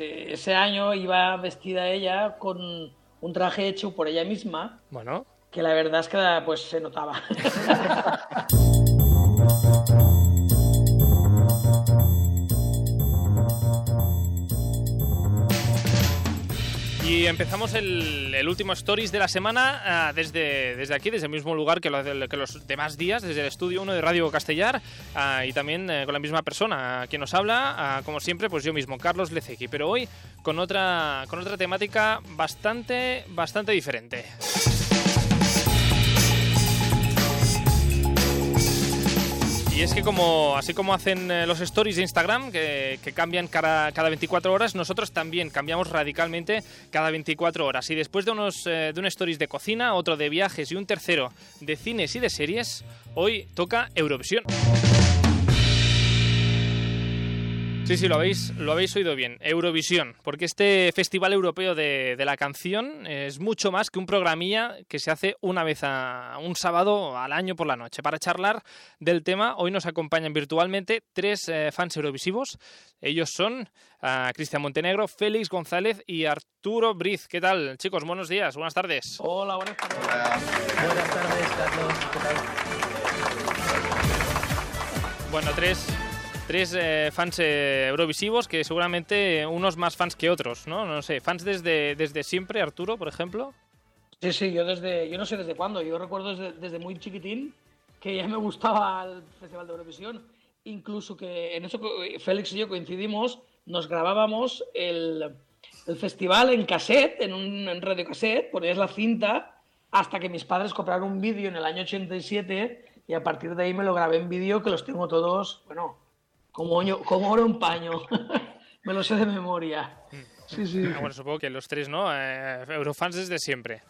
eh, ese año iba vestida ella con un traje hecho por ella misma. Bueno. Que la verdad es que pues se notaba. Empezamos el, último Stories de la semana ah, desde, desde aquí, desde el mismo lugar que, que los demás días, desde el estudio 1 de Radio Castellar ah, y también eh, con la misma persona quien nos habla, ah, como siempre, pues yo mismo, Carlos Leceki, pero hoy con otra, con otra temática bastante, bastante diferente. Y es que como así como hacen eh, los stories de Instagram, que, cambian cada, cada, 24 horas, nosotros también cambiamos radicalmente cada 24 horas. Y después de, unos, eh, de un stories de cocina, otro de viajes y un tercero de cines y de series, hoy toca Eurovisión. Sí, sí, lo habéis, lo habéis oído bien. Eurovisión, porque este Festival Europeo de, la Canción es mucho más que un programilla que se hace una vez a un sábado al año por la noche. Para charlar del tema, hoy nos acompañan virtualmente tres eh, fans eurovisivos. Ellos son uh, Cristian Montenegro, Félix González y Arturo Briz. ¿Qué tal, chicos? Buenos días, buenas tardes. Hola, buenas tardes. Buenas tardes, Carlos. ¿Qué tal? Bueno, tres tres eh, fans eh, eurovisivos que seguramente unos más fans que otros, ¿no? No sé, fans desde, desde siempre, Arturo, por ejemplo. Sí, sí, yo desde, yo no sé desde cuándo, yo recuerdo desde, muy chiquitín que ya me gustaba el Festival de Eurovisión, incluso que en eso Félix y yo coincidimos, nos grabábamos el, el festival en cassette, en un en radio cassette, ponías la cinta hasta que mis padres compraron un vídeo en el año 87 y a partir de ahí me lo grabé en vídeo que los tengo todos, bueno, como, como oro en paño. Me lo sé de memoria. Sí, sí. Ah, bueno, supongo que los tres, ¿no? Eh, Eurofans desde siempre.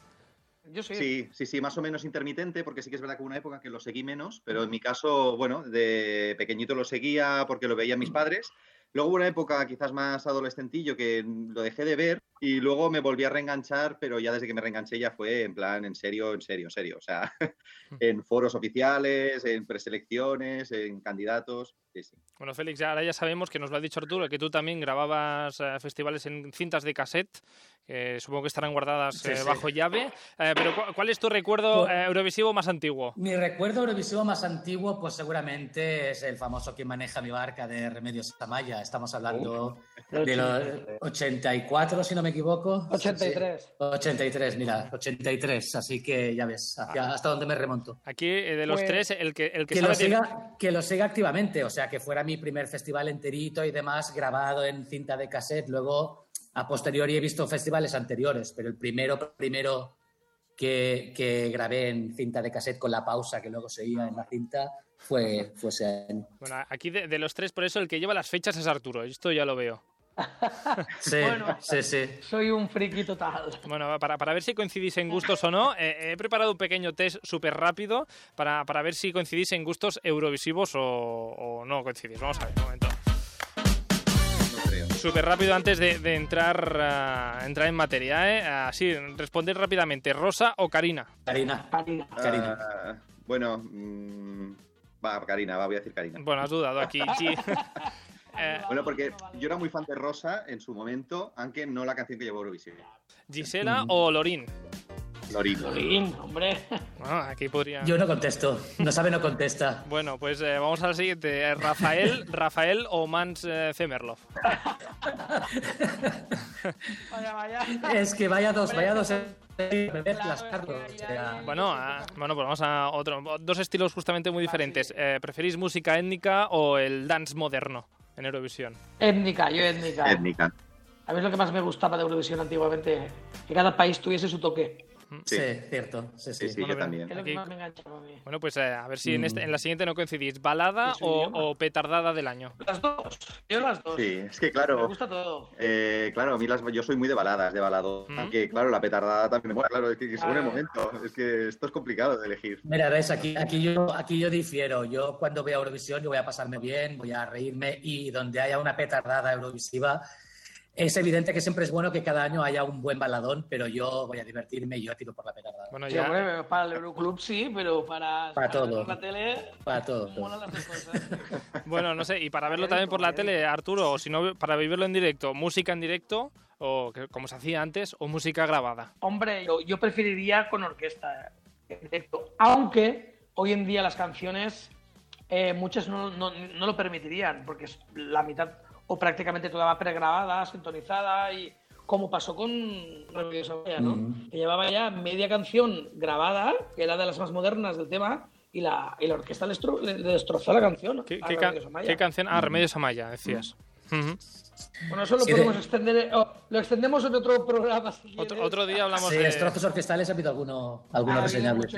Yo sí. sí. Sí, sí, más o menos intermitente, porque sí que es verdad que hubo una época que lo seguí menos, pero en mi caso, bueno, de pequeñito lo seguía porque lo veían mis padres. Luego hubo una época quizás más adolescentillo que lo dejé de ver y luego me volví a reenganchar, pero ya desde que me reenganché ya fue en plan, en serio, en serio, en serio. O sea, en foros oficiales, en preselecciones, en candidatos. Bueno, Félix, ahora ya sabemos que nos lo ha dicho Arturo, que tú también grababas eh, festivales en cintas de cassette, que supongo que estarán guardadas eh, bajo llave. Eh, pero ¿cuál es tu recuerdo pues eurovisivo más antiguo? Mi recuerdo eurovisivo más antiguo, pues seguramente es el famoso que maneja mi barca de Remedios Tamaya. Estamos hablando de los 84, si no me equivoco. 83. 83, mira, 83. Así que ya ves, hasta dónde me remonto. Aquí, de los pues tres, el que, el que, que lo siga, que lo siga activamente, o sea, que fuera mi primer festival enterito y demás, grabado en cinta de cassette. Luego, a posteriori, he visto festivales anteriores, pero el primero, primero que, que grabé en cinta de cassette con la pausa que luego seguía en la cinta fue, fue ese año. Bueno, aquí de, los tres, por eso el que lleva las fechas es Arturo, esto ya lo veo. Sí, sí, sí. Soy un friki total. Bueno, para, para ver si coincidís en gustos o no, eh, he preparado un pequeño test súper rápido para, para, ver si coincidís en gustos eurovisivos o, o no coincidís. Vamos a ver, un momento. Súper rápido antes de, de entrar, entrar en materia, ¿eh? Así, responder rápidamente. ¿Rosa o Karina? Karina. Karina. Uh, bueno, mmm, va, Karina, va, voy a decir Karina. Bueno, has dudado aquí. Sí. Eh, bueno, porque yo era muy fan de Rosa en su momento, aunque no la canción que llevó Eurovisión. ¿Gisela o Lorín? Lorín. Lorín, hombre. Bueno, aquí podría... Yo no contesto. No sabe, no contesta. Bueno, pues eh, vamos al siguiente. Rafael, Rafael o Mans eh, Zemerlov. vaya, vaya. Es que vaya dos, vaya dos... Bueno, ah, bueno, pues vamos a otro. Dos estilos justamente muy diferentes. ¿Preferís música étnica o el dance moderno? en Eurovisión? Étnica, yo étnica. Étnica. A mí es lo que más me gustaba de Eurovisión antiguamente, que cada país tuviese su toque. Sí, cierto. Sí, sí. sí, yo también. Bueno, pues eh, a ver si en, este, en, la siguiente no coincidís. ¿Balada o, o, petardada del año? Las dos. Yo las dos. Sí, es que claro. Me gusta todo. Eh, claro, a mí las, yo soy muy de baladas, de balado. Mm. Aunque, claro, la petardada también me mola. Claro, es que, según el momento. Es que esto es complicado de elegir. Mira, ves, aquí, aquí, yo, aquí yo difiero. Yo cuando veo Eurovisión, yo voy a pasarme bien, voy a reírme y donde haya una petardada eurovisiva es evidente que siempre es bueno que cada año haya un buen baladón, pero yo voy a divertirme y yo tiro por la petarda. Bueno, ya... para el Euroclub sí, pero para, para, todo. la tele. Para todo. bueno, no sé, y para verlo también por la tele, Arturo, o si no, para vivirlo en directo, música en directo, o como se hacía antes, o música grabada. Hombre, yo, preferiría con orquesta en directo, aunque hoy en día las canciones eh, muchas no, no, no, lo permitirían, porque la mitad o prácticamente toda va pregrabada, sintonizada y como pasó con Remedios Amaya, ¿no? Que llevaba ya media canción grabada, que era de las más modernas del tema, y la, y la orquesta le, destrozó la canción. ¿Qué, qué, canción? Ah, Remedios Amaya, decías. Bueno, eso lo podemos extender. lo extendemos en otro programa. otro, día hablamos sí, de. destrozos orquestales ha habido alguno, alguno reseñable.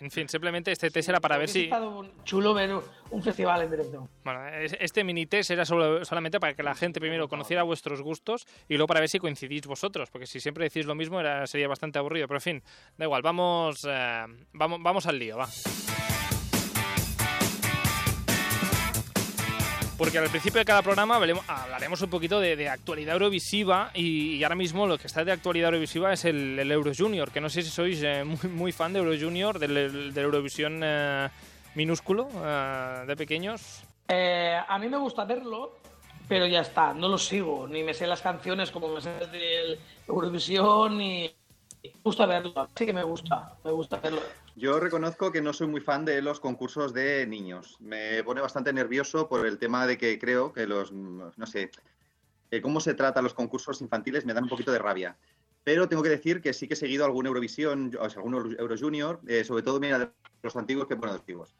En fin, simplemente este test era para ver si. un chulo ver un festival en directo. Bueno, este mini test era solamente para que la gente primero conociera vuestros gustos y luego para ver si coincidís vosotros, porque si siempre decís lo mismo era, sería bastante aburrido. Pero en fin, da igual, vamos, eh, vamos, vamos al lío, va. Porque al principio de cada programa hablaremos un poquito de, actualidad eurovisiva y, ahora mismo lo que está de actualidad eurovisiva es el, Euro Junior, que no sé si sois eh, muy, fan de Euro Junior, del, Eurovisión eh, minúsculo eh, de pequeños. a mí me gusta verlo, pero ya está, no lo sigo, ni me sé las canciones como me sé del Eurovisión, ni me gusta verlo, sí que me gusta, me gusta verlo. Yo reconozco que no soy muy fan de los concursos de niños. Me pone bastante nervioso por el tema de que creo que los, no sé, cómo se trata los concursos infantiles me dan un poquito de rabia. Pero tengo que decir que sí que he seguido algún Eurovisión, o sea, algún Euro Junior, eh, sobre todo mira, los antiguos que bueno, los antiguos.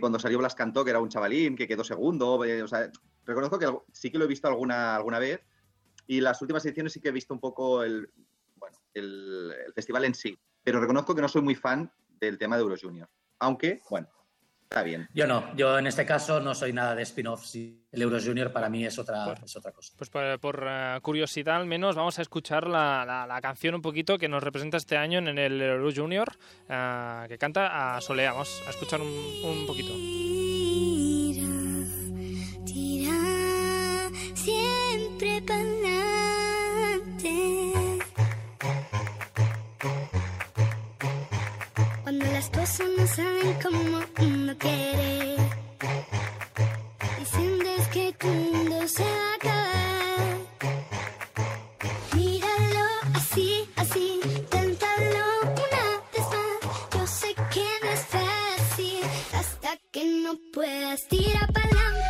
cuando salió Blas Cantó, que era un chavalín, que quedó segundo, eh, o sea, reconozco que sí que lo he visto alguna, alguna vez y las últimas ediciones sí que he visto un poco el, el festival en sí. Pero reconozco que no soy muy fan del tema de Euro Junior. Aunque, bueno, está bien. Yo no, yo en este caso no soy nada de spin-off. el Euro Junior para mí es otra, es otra cosa. Pues por, eh, curiosidad, al menos, vamos a escuchar la, la, canción un poquito que nos representa este año en el Euro Junior, uh, que canta a Solea. Vamos a escuchar un, un poquito. Tira, siempre las cosas no saben como uno quiere. Y sientes que tu mundo se va a acabar. Míralo así, así, téntalo una vez más. Yo sé que no es fácil hasta que no puedas tirar para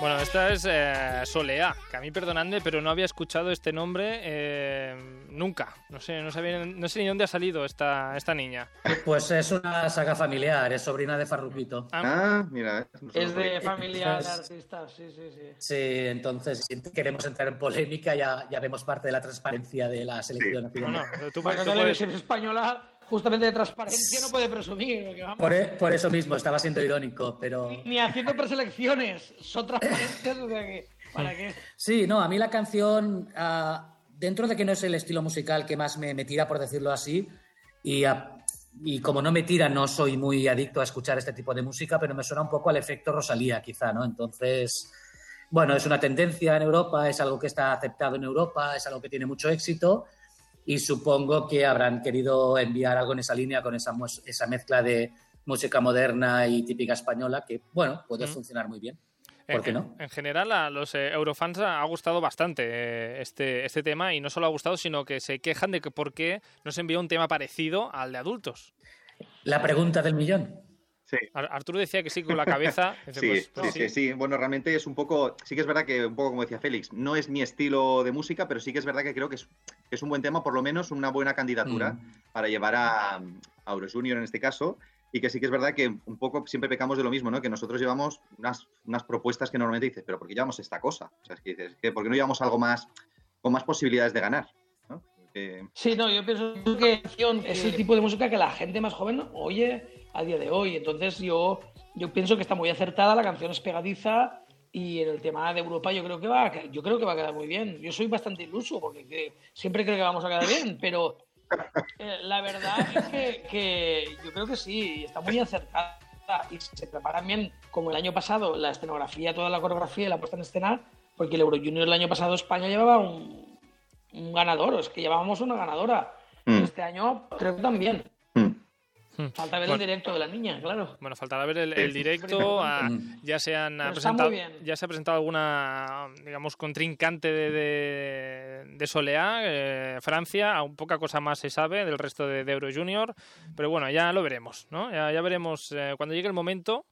bueno, esta es eh, Solea, que a mí perdonadme, pero no había escuchado este nombre eh, nunca. No sé, no, sabía, no sé ni dónde ha salido esta, esta niña. Pues es una saga familiar, es sobrina de Farruquito. Ah, ah mira. Es de familia de artistas, sí, sí, sí. Sí, entonces si queremos entrar en polémica ya, ya vemos parte de la transparencia de la selección nacional. No, tú, puedes... española justamente de transparencia no puede presumir. E, por, eso mismo, estaba siendo irónico, pero... Ni, haciendo preselecciones, son transparentes, ¿para qué? Sí, no, a mí la canción, ah, dentro de que no es el estilo musical que más me, tira, por decirlo así, y, y como no me tira, no soy muy adicto a escuchar este tipo de música, pero me suena un poco al efecto Rosalía, quizá, ¿no? Entonces... Bueno, es una tendencia en Europa, es algo que está aceptado en Europa, es algo que tiene mucho éxito y supongo que habrán querido enviar algo en esa línea con esa, esa mezcla de música moderna y típica española que, bueno, puede funcionar muy bien. ¿Por qué no? En general, a los eh, eurofans ha gustado bastante eh, este, este tema y no solo ha gustado, sino que se quejan de que por qué no se envió un tema parecido al de adultos. La pregunta del millón. Arturo decía que sí con la cabeza. sí, sí, sí, sí, Bueno, realmente es un poco, sí que es verdad que un poco como decía Félix, no es mi estilo de música, pero sí que es verdad que creo que es, un buen tema, por lo menos una buena candidatura mm. para llevar a, a Euro Junior en este caso. Y que sí que es verdad que un poco siempre pecamos de lo mismo, ¿no? Que nosotros llevamos unas, unas propuestas que normalmente dices, pero ¿por qué llevamos esta cosa? O sea, es que dices, ¿por qué no llevamos algo más con más posibilidades de ganar? Sí, no, yo pienso que es el tipo de música que la gente más joven oye a día de hoy. Entonces yo, yo pienso que está muy acertada, la canción es pegadiza y en el tema de Europa yo creo que va, yo creo que va a quedar muy bien. Yo soy bastante iluso porque siempre creo que vamos a quedar bien, pero eh, la verdad es que, yo creo que sí, está muy acertada y se preparan bien, como el año pasado, la escenografía, toda la coreografía y la puesta en escena, porque el Euro Junior el año pasado España llevaba un, un ganador, es que llevábamos una ganadora. Mm. Este año creo que también. Mm. Hmm. Falta ver Bueno. el directo de la niña, claro. Bueno, faltará ver el, el directo. ah, Mm. ya se han presentado, bien. ya se ha presentado alguna, digamos, contrincante de, de, de Soleá, eh, Francia. Aún poca cosa más se sabe del resto de, de Euro Junior, pero bueno, ya lo veremos, ¿no? Ya, ya veremos eh, cuando llegue el momento.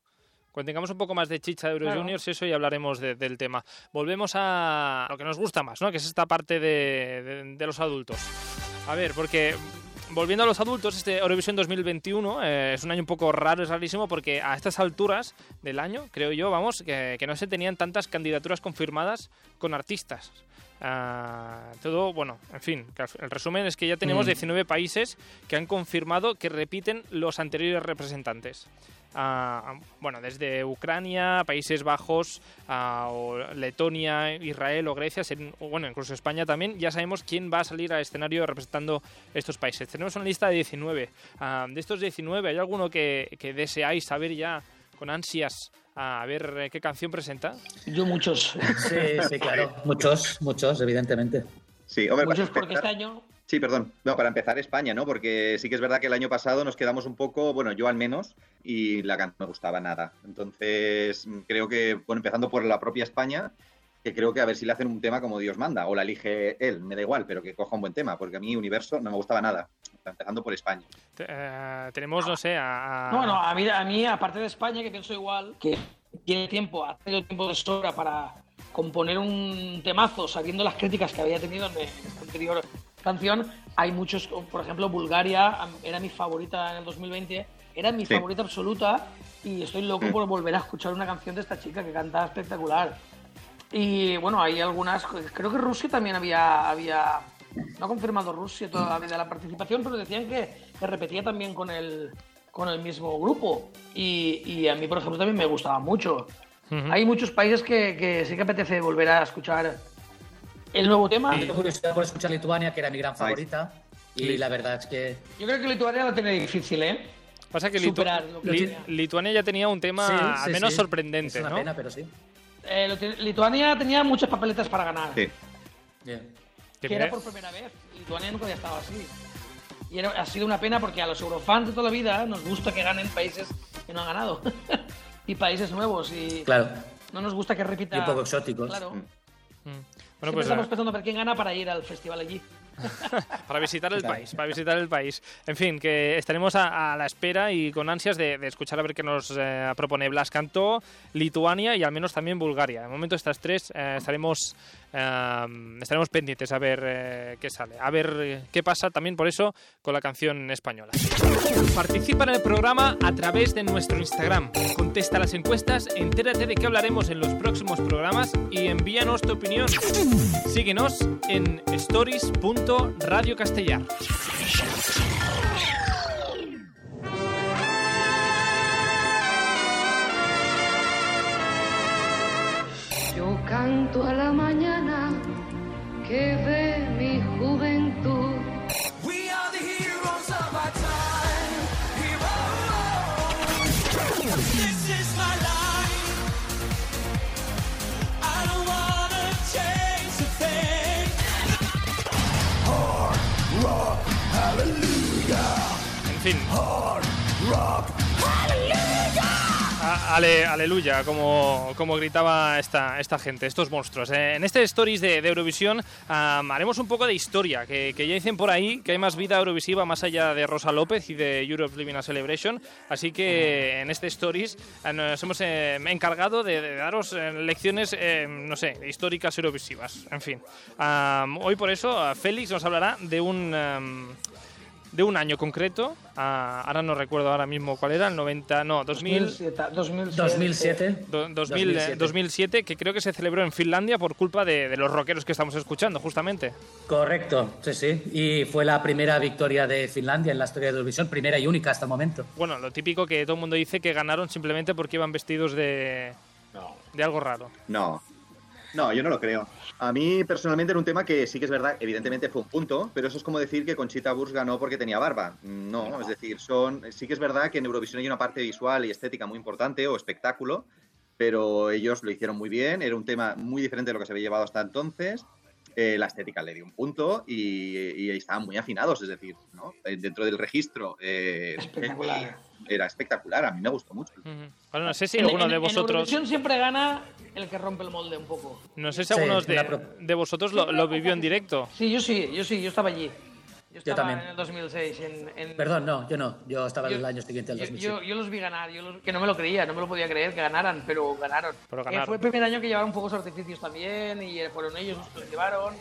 Cuando tengamos un poco más de chicha de Euro Claro. Juniors, eso y hablaremos de- del tema. Volvemos a lo que nos gusta más, ¿no? Que es esta parte de, de- de los adultos. A ver, porque volviendo a los adultos, este Eurovisión 2021 eh, es un año un poco raro, es rarísimo, porque a estas alturas del año, creo yo, vamos, que, que no se tenían tantas candidaturas confirmadas con artistas. Ah, todo, bueno, en fin, el resumen es que ya tenemos Mm. 19 países que han confirmado que repiten los anteriores representantes. Bueno, desde Ucrania, Países Bajos, o Letonia, Israel o Grecia, o bueno, incluso España también, ya sabemos quién va a salir al escenario representando estos países. Tenemos una lista de 19. Ah, de estos 19, ¿hay alguno que, que deseáis saber ya con ansias a ver eh, qué canción presenta? Yo muchos. Sí, sí, claro. Muchos, muchos, evidentemente. Sí, hombre, muchos porque este año. Sí, perdón. No, para empezar España, ¿no? Porque sí que es verdad que el año pasado nos quedamos un poco, bueno, yo al menos, y la canción no me gustaba nada. Entonces, mm, creo que, bueno, empezando por la propia España, que creo que a ver si le hacen un tema como Dios manda, o la elige él, me da igual, pero que coja un buen tema, porque a mí Universo no me gustaba nada. Empezando por España. Eh, tenemos, no sé, a... a- No, no, a mí, a mí, aparte de España, que pienso igual, que tiene tiempo, ha tenido tiempo de sobra para componer un temazo, sabiendo las críticas que había tenido en esta anterior canción, hay muchos, por ejemplo, Bulgaria era mi favorita en el 2020, era mi Sí. favorita absoluta y estoy loco por volver a escuchar una canción de esta chica que canta espectacular. Y bueno, hay algunas, creo que Rusia también había, había no ha confirmado Rusia todavía la participación, pero decían que, que repetía también con el, con el mismo grupo. Y, y a mí, por ejemplo, también me gustaba mucho. Ujú. Hay muchos países que, que sí que apetece volver a escuchar el nuevo tema. Tengo curiosidad por escuchar Lituania, que era mi gran favorita. Y la verdad es que Yo creo que Lituania la tiene difícil, ¿eh? Pasa que Litu- superar lo que Li- tenía. Lituania ya tenía un tema Sí, al sí, menos sí. sorprendente, Es una ¿no? pena, pero sí. Eh, lo Lituania tenía muchas papeletas para ganar. Sí. Bien. Que era por primera vez. Lituania nunca había estado así. Y era- ha sido una pena porque a los eurofans de toda la vida nos gusta que ganen países que no han ganado. y países nuevos. Y Claro. no nos gusta que repita. Y un poco exóticos. Claro. Mm. Mm. Bueno, pues estamos eh, pensando ver quién gana para ir al festival allí. para visitar el país, para visitar el país. En fin, que estaremos a, a la espera y con ansias de, de escuchar a ver qué nos eh, propone Blas Cantó, Lituania y al menos también Bulgaria. De momento estas tres eh, estaremos estaremos pendientes a ver eh, qué sale, a ver eh, qué pasa también por eso con la canción española. Participa en el programa a través de nuestro Instagram. Contesta las encuestas, entérate de qué hablaremos en los próximos programas y envíanos tu opinión. Síguenos en stories.radiocastellar. Yo canto a la mañana que ve mi juventud. We are the heroes of our time. Heroes. This is my life. I don't wanna change a thing. En fin. A- ale- aleluya, como, como gritaba esta, esta gente, estos monstruos. Eh, en este Stories de, de Eurovisión am, haremos un poco de historia, que, que ya dicen por ahí que hay más vida eurovisiva más allá de Rosa López y de Europe Living a Celebration. Así que en este Stories eh, nos hemos eh, encargado de, de daros eh, lecciones, eh, no sé, históricas eurovisivas. En fin, hoy por eso Félix nos hablará de un... am, de un año concreto, ah, ahora no recuerdo ahora mismo cuál era, el 90, no, 2000, 2007. 2007. 2007. do- 2000, eh, 2007. 2007, que creo que se celebró en Finlandia por culpa de, de los rockeros que estamos escuchando, justamente. Correcto, sí, sí. Y fue la primera victoria de Finlandia en la historia de Eurovisión, primera y única hasta el momento. Bueno, lo típico que todo el mundo dice que ganaron simplemente porque iban vestidos de, de algo raro. No. No, yo no lo creo. A mí personalmente era un tema que sí que es verdad, evidentemente fue un punto, pero eso es como decir que Conchita Wurst ganó porque tenía barba. No, es decir, son sí que es verdad que en Eurovisión hay una parte visual y estética muy importante o espectáculo, pero ellos lo hicieron muy bien, era un tema muy diferente de lo que se había llevado hasta entonces. eh, la estética le dio un punto y, y estaban muy afinados, es decir, ¿no? Eh, dentro del registro eh, Espectacular. Era espectacular, a mí me gustó mucho. Bueno, no sé si En- alguno en- de En vosotros, Eurovisión siempre gana el que rompe el molde un poco. no sé si Sí, algunos de, de vosotros lo, lo vivió en directo. Sí, yo sí, yo sí, yo estaba allí. Yo estaba también. en el 2006. En, en- Perdón, no, yo no. Yo estaba yo- el año siguiente al yo, 2007. yo- yo los vi ganar, yo los- que no me lo creía, no me lo podía creer que ganaran, pero ganaron. Pero Eh, ganaron. fue el primer año que llevaron fuegos artificios también y eh, fueron ellos los que los llevaron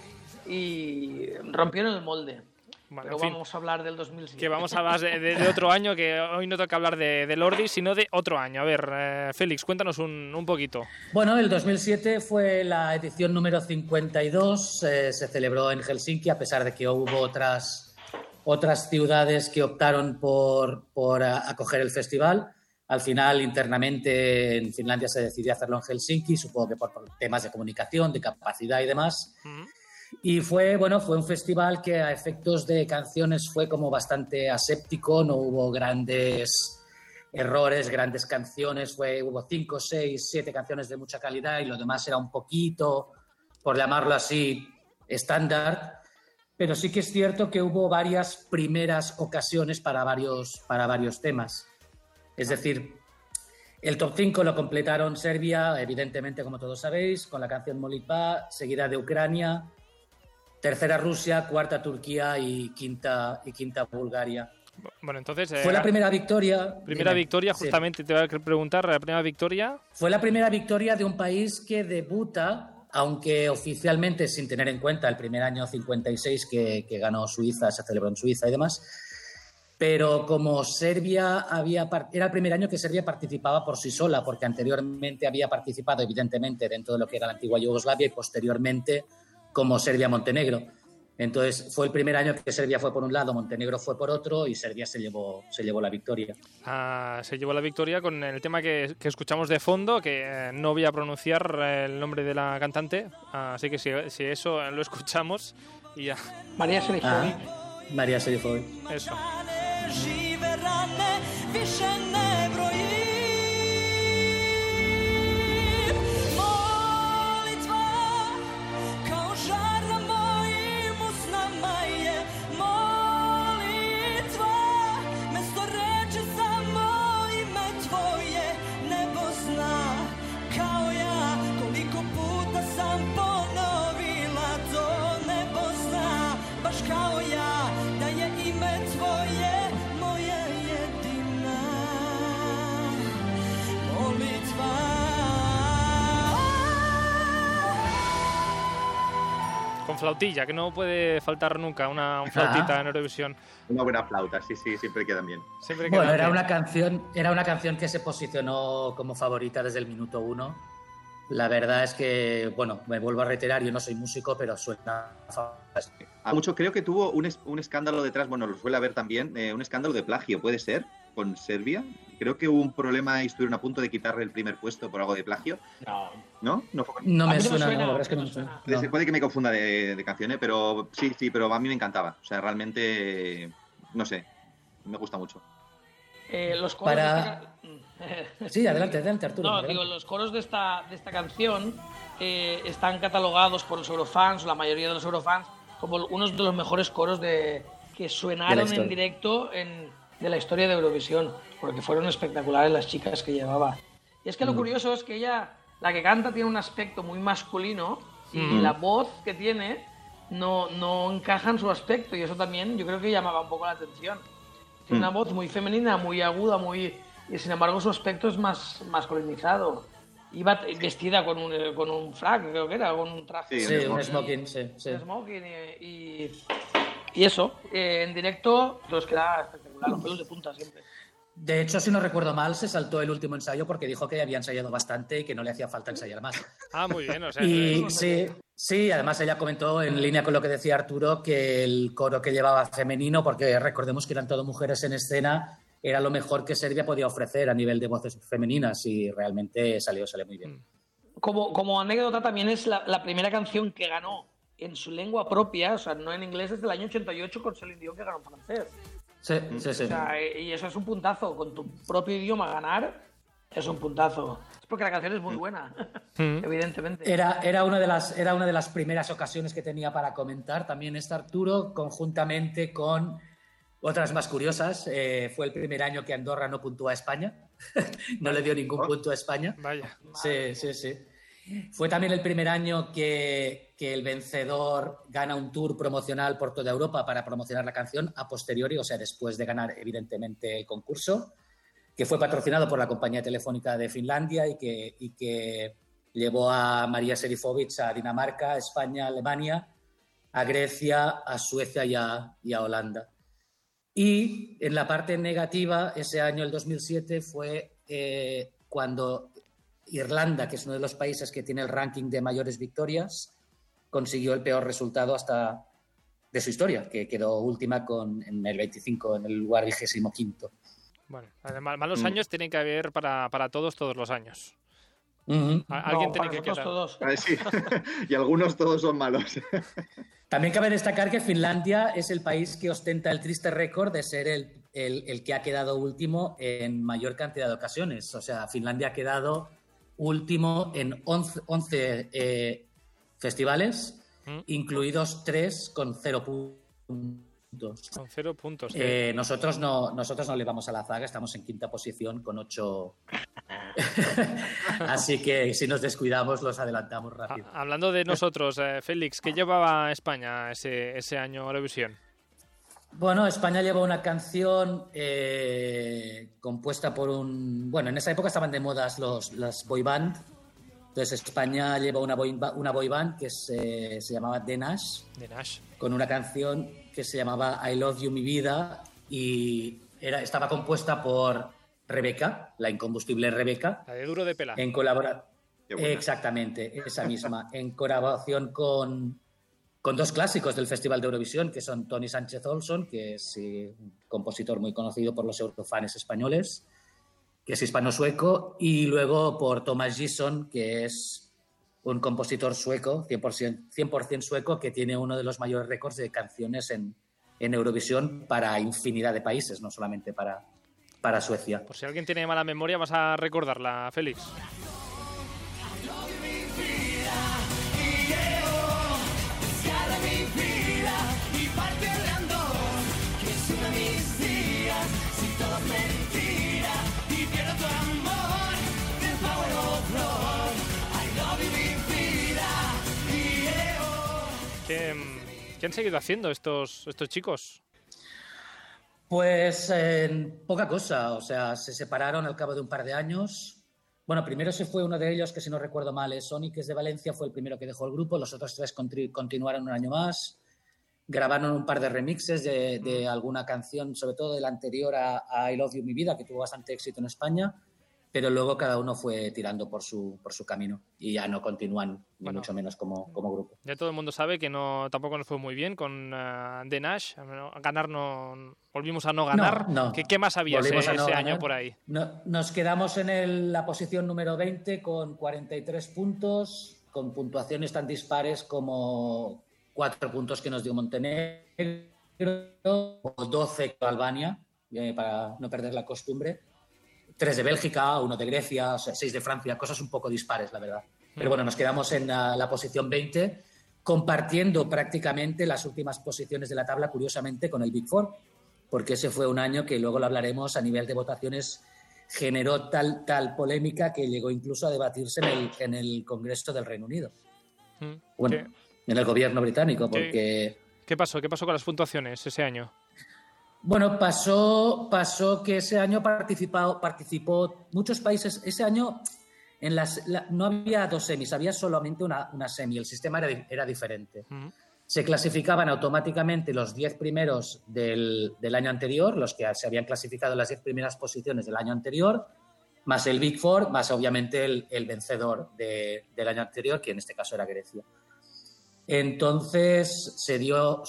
y rompieron el molde. Bueno, pero en fin. vamos a hablar del 2007. Que vamos a hablar de, de- de otro año, que hoy no toca hablar de, de Lordi, sino de otro año. A ver, eh, Félix, cuéntanos un, un poquito. Bueno, el 2007 fue la edición número 52, eh, se celebró en Helsinki, a pesar de que hubo otras, otras ciudades que optaron por, por a- acoger el festival. Al final, internamente, en Finlandia se decidió hacerlo en Helsinki, supongo que por, por temas de comunicación, de capacidad y demás. Ujú. Y fue, bueno, fue un festival que a efectos de canciones fue como bastante aséptico, no hubo grandes errores, grandes canciones, fue, hubo cinco, seis, siete canciones de mucha calidad y lo demás era un poquito, por llamarlo así, estándar. Pero sí que es cierto que hubo varias primeras ocasiones para varios, para varios temas. Es decir, el top 5 lo completaron Serbia, evidentemente, como todos sabéis, con la canción Molitva, seguida de Ucrania, tercera Rusia, cuarta Turquía y quinta, y quinta Bulgaria. Bueno, entonces. eh, Fue la primera victoria. primera dime, victoria, sí. justamente te voy a preguntar, la primera victoria. Fue la primera victoria de un país que debuta, aunque oficialmente sin tener en cuenta el primer año 56 que, que ganó Suiza, se celebró en Suiza y demás. Pero como Serbia había era el primer año que Serbia participaba por sí sola, porque anteriormente había participado evidentemente dentro de lo que era la antigua Yugoslavia y posteriormente como Serbia-Montenegro. Entonces fue el primer año que Serbia fue por un lado, Montenegro fue por otro y Serbia se llevó, se llevó la victoria. ah, se llevó la victoria con el tema que, que escuchamos de fondo, que eh, no voy a pronunciar eh, el nombre de la cantante, ah, así que si, si eso lo escuchamos y ya, María Serifovic. Ah, María Serifovic. eso. Con flautilla, que no puede faltar nunca una un flautita Ah. en Eurovisión. Una buena flauta, sí, sí, siempre quedan bien. Siempre Bueno, era bien. una canción, era una canción que se posicionó como favorita desde el minuto uno. La verdad es que, bueno, me vuelvo a reiterar, yo no soy músico, pero suena fantástico. A mucho creo que tuvo un, es- un escándalo detrás, bueno, lo suele haber también, eh, un escándalo de plagio, ¿puede ser? Con Serbia. Creo que hubo un problema y estuvieron a punto de quitarle el primer puesto por algo de plagio, No. ¿no? No fue con- No A me suena, suena, no, la verdad es que no me suena. suena. Puede No. ser- Puede que me confunda de, de canciones, pero sí, sí, pero a mí me encantaba. O sea, realmente, no sé, me gusta mucho. Eh, los coros Para- de esta ca- Sí, adelante, adelante, Arturo. No, adelante. digo, los coros de esta, de esta canción eh, están catalogados por los eurofans, o la mayoría de los eurofans, como unos de los mejores coros de, que suenaron en directo en, de la historia de Eurovisión, porque fueron espectaculares las chicas que llevaba. Y es que lo Mm. curioso es que ella, la que canta, tiene un aspecto muy masculino y Mm. la voz que tiene no, no encaja en su aspecto, y eso también yo creo que llamaba un poco la atención. Tiene una Mm. voz muy femenina, muy aguda, muy y sin embargo su aspecto es más masculinizado. Iba vestida con un, eh, con un frac, creo que era, con un traje. Sí, Sí, un smoking, sí, sí. Un smoking y, y, y eso. eh, en directo, los queda espectacular, los pelos de punta siempre. De hecho, si no recuerdo mal, se saltó el último ensayo porque dijo que había ensayado bastante y que no le hacía falta ensayar más. Ah, muy bien, o sea, Y sí, sí, además ella comentó en línea con lo que decía Arturo que el coro que llevaba femenino, porque recordemos que eran todo mujeres en escena, era lo mejor que Serbia podía ofrecer a nivel de voces femeninas y realmente salió, salió muy bien. Como, como anécdota, también es la, la primera canción que ganó en su lengua propia, o sea, no en inglés, desde el año 88 con Celine Dion que ganó en francés. Sí, sí, sí. O sea, eh, y eso es un puntazo, con tu propio idioma ganar, Es un puntazo. Es porque la canción es muy buena, Mm. evidentemente. Era, era, una de las, era una de las primeras ocasiones que tenía para comentar. También está Arturo, conjuntamente con otras más curiosas. Eh, fue el primer año que Andorra no puntúa a España. no le dio ningún Oh. punto a España. Vaya. Sí, sí, sí. Fue también el primer año que, el vencedor gana un tour promocional por toda Europa para promocionar la canción a posteriori, o sea, después de ganar evidentemente el concurso, que fue patrocinado por la compañía telefónica de Finlandia y que, llevó a María Serifovic a Dinamarca, a España, Alemania, a Grecia, a Suecia y a, y a Holanda. Y en la parte negativa, ese año, el 2007, fue eh, cuando Irlanda, que es uno de los países que tiene el ranking de mayores victorias, consiguió el peor resultado hasta de su historia, que quedó última con, en el 25, en el lugar 25 quinto. Bueno, además, malos Mm. años tienen que haber para, para todos, todos los años. No, Alguien tiene que quedar. todos. Ah, sí. y algunos todos son malos. También cabe destacar que Finlandia es el país que ostenta el triste récord de ser el, el- el que ha quedado último en mayor cantidad de ocasiones. O sea, Finlandia ha quedado último en 11, 11, eh, festivales, Mm. incluidos tres con cero puntos. Con cero puntos. tío. Eh, nosotros, no, nosotros no le vamos a la zaga, estamos en quinta posición con ocho. Así que si nos descuidamos, los adelantamos Ha- rápido. hablando de nosotros, eh, Félix, ¿qué llevaba España ese, ese año Eurovisión? Bueno, España lleva una canción eh, compuesta por un... Bueno, en esa época estaban de modas los, las boy band. Entonces España lleva una boy, una boy band que se, se llamaba The Nash, De Nash. con una canción que se llamaba I Love You, mi vida, y era, estaba compuesta por Rebeca, la incombustible Rebeca, La de duro de pela. en buena. Exactamente, esa misma, en colaboración con, con dos clásicos del Festival de Eurovisión, que son Tony Sánchez Olson, que es eh, un compositor muy conocido por los eurofanes españoles, que es hispano-sueco, y luego por Thomas Gison, que es un compositor sueco, 100%, 100 sueco, que tiene uno de los mayores récords de canciones en, en Eurovisión para infinidad de países, no solamente para, para Suecia. Por si alguien tiene mala memoria, vas a recordarla, Félix. ¿Qué, mm, qué han seguido haciendo estos, estos chicos? Pues eh, poca cosa, o sea, se separaron al cabo de un par de años. Bueno, primero se fue uno de ellos, que si no recuerdo mal es Sonic, que es de Valencia, fue el primero que dejó el grupo, los otros tres continuaron un año más, grabaron un par de remixes de, de alguna canción, sobre todo del anterior a, a I Love You, mi vida, que tuvo bastante éxito en España, pero luego cada uno fue tirando por su, por su camino y ya no continúan, ni Bueno. mucho menos como, como grupo. Ya todo el mundo sabe que no tampoco nos fue muy bien con eh, The Nash. Ganar no. Volvimos a no ganar. no. ¿Qué, qué más había ese, Volvimos no ese año por ahí? No- nos quedamos en el- la posición número 20 con 43 puntos, con puntuaciones tan dispares como 4 puntos que nos dio Montenegro, o 12 con Albania, eh, para no perder la costumbre, 3 de Bélgica, 1 de Grecia, 6 de Francia, cosas un poco dispares, la verdad. Pero bueno, nos quedamos en la, la posición 20, compartiendo prácticamente las últimas posiciones de la tabla, curiosamente, con el Big Four porque ese fue un año que luego lo hablaremos a nivel de votaciones generó tal tal polémica que llegó incluso a debatirse en el, en el Congreso del Reino Unido. Mm. Bueno, ¿Qué, en el gobierno británico, porque qué pasó? ¿Qué pasó con las puntuaciones ese año? Bueno, pasó pasó que ese año participado participó muchos países ese año en las la- no había dos semis, había solamente una, una semi, el sistema era, era diferente. Se clasificaban automáticamente los 10 primeros del, del año anterior, los que se habían clasificado en las 10 primeras posiciones del año anterior, más el Big Four, más obviamente el, el vencedor de- del año anterior, que en este caso era Grecia. Entonces se dio,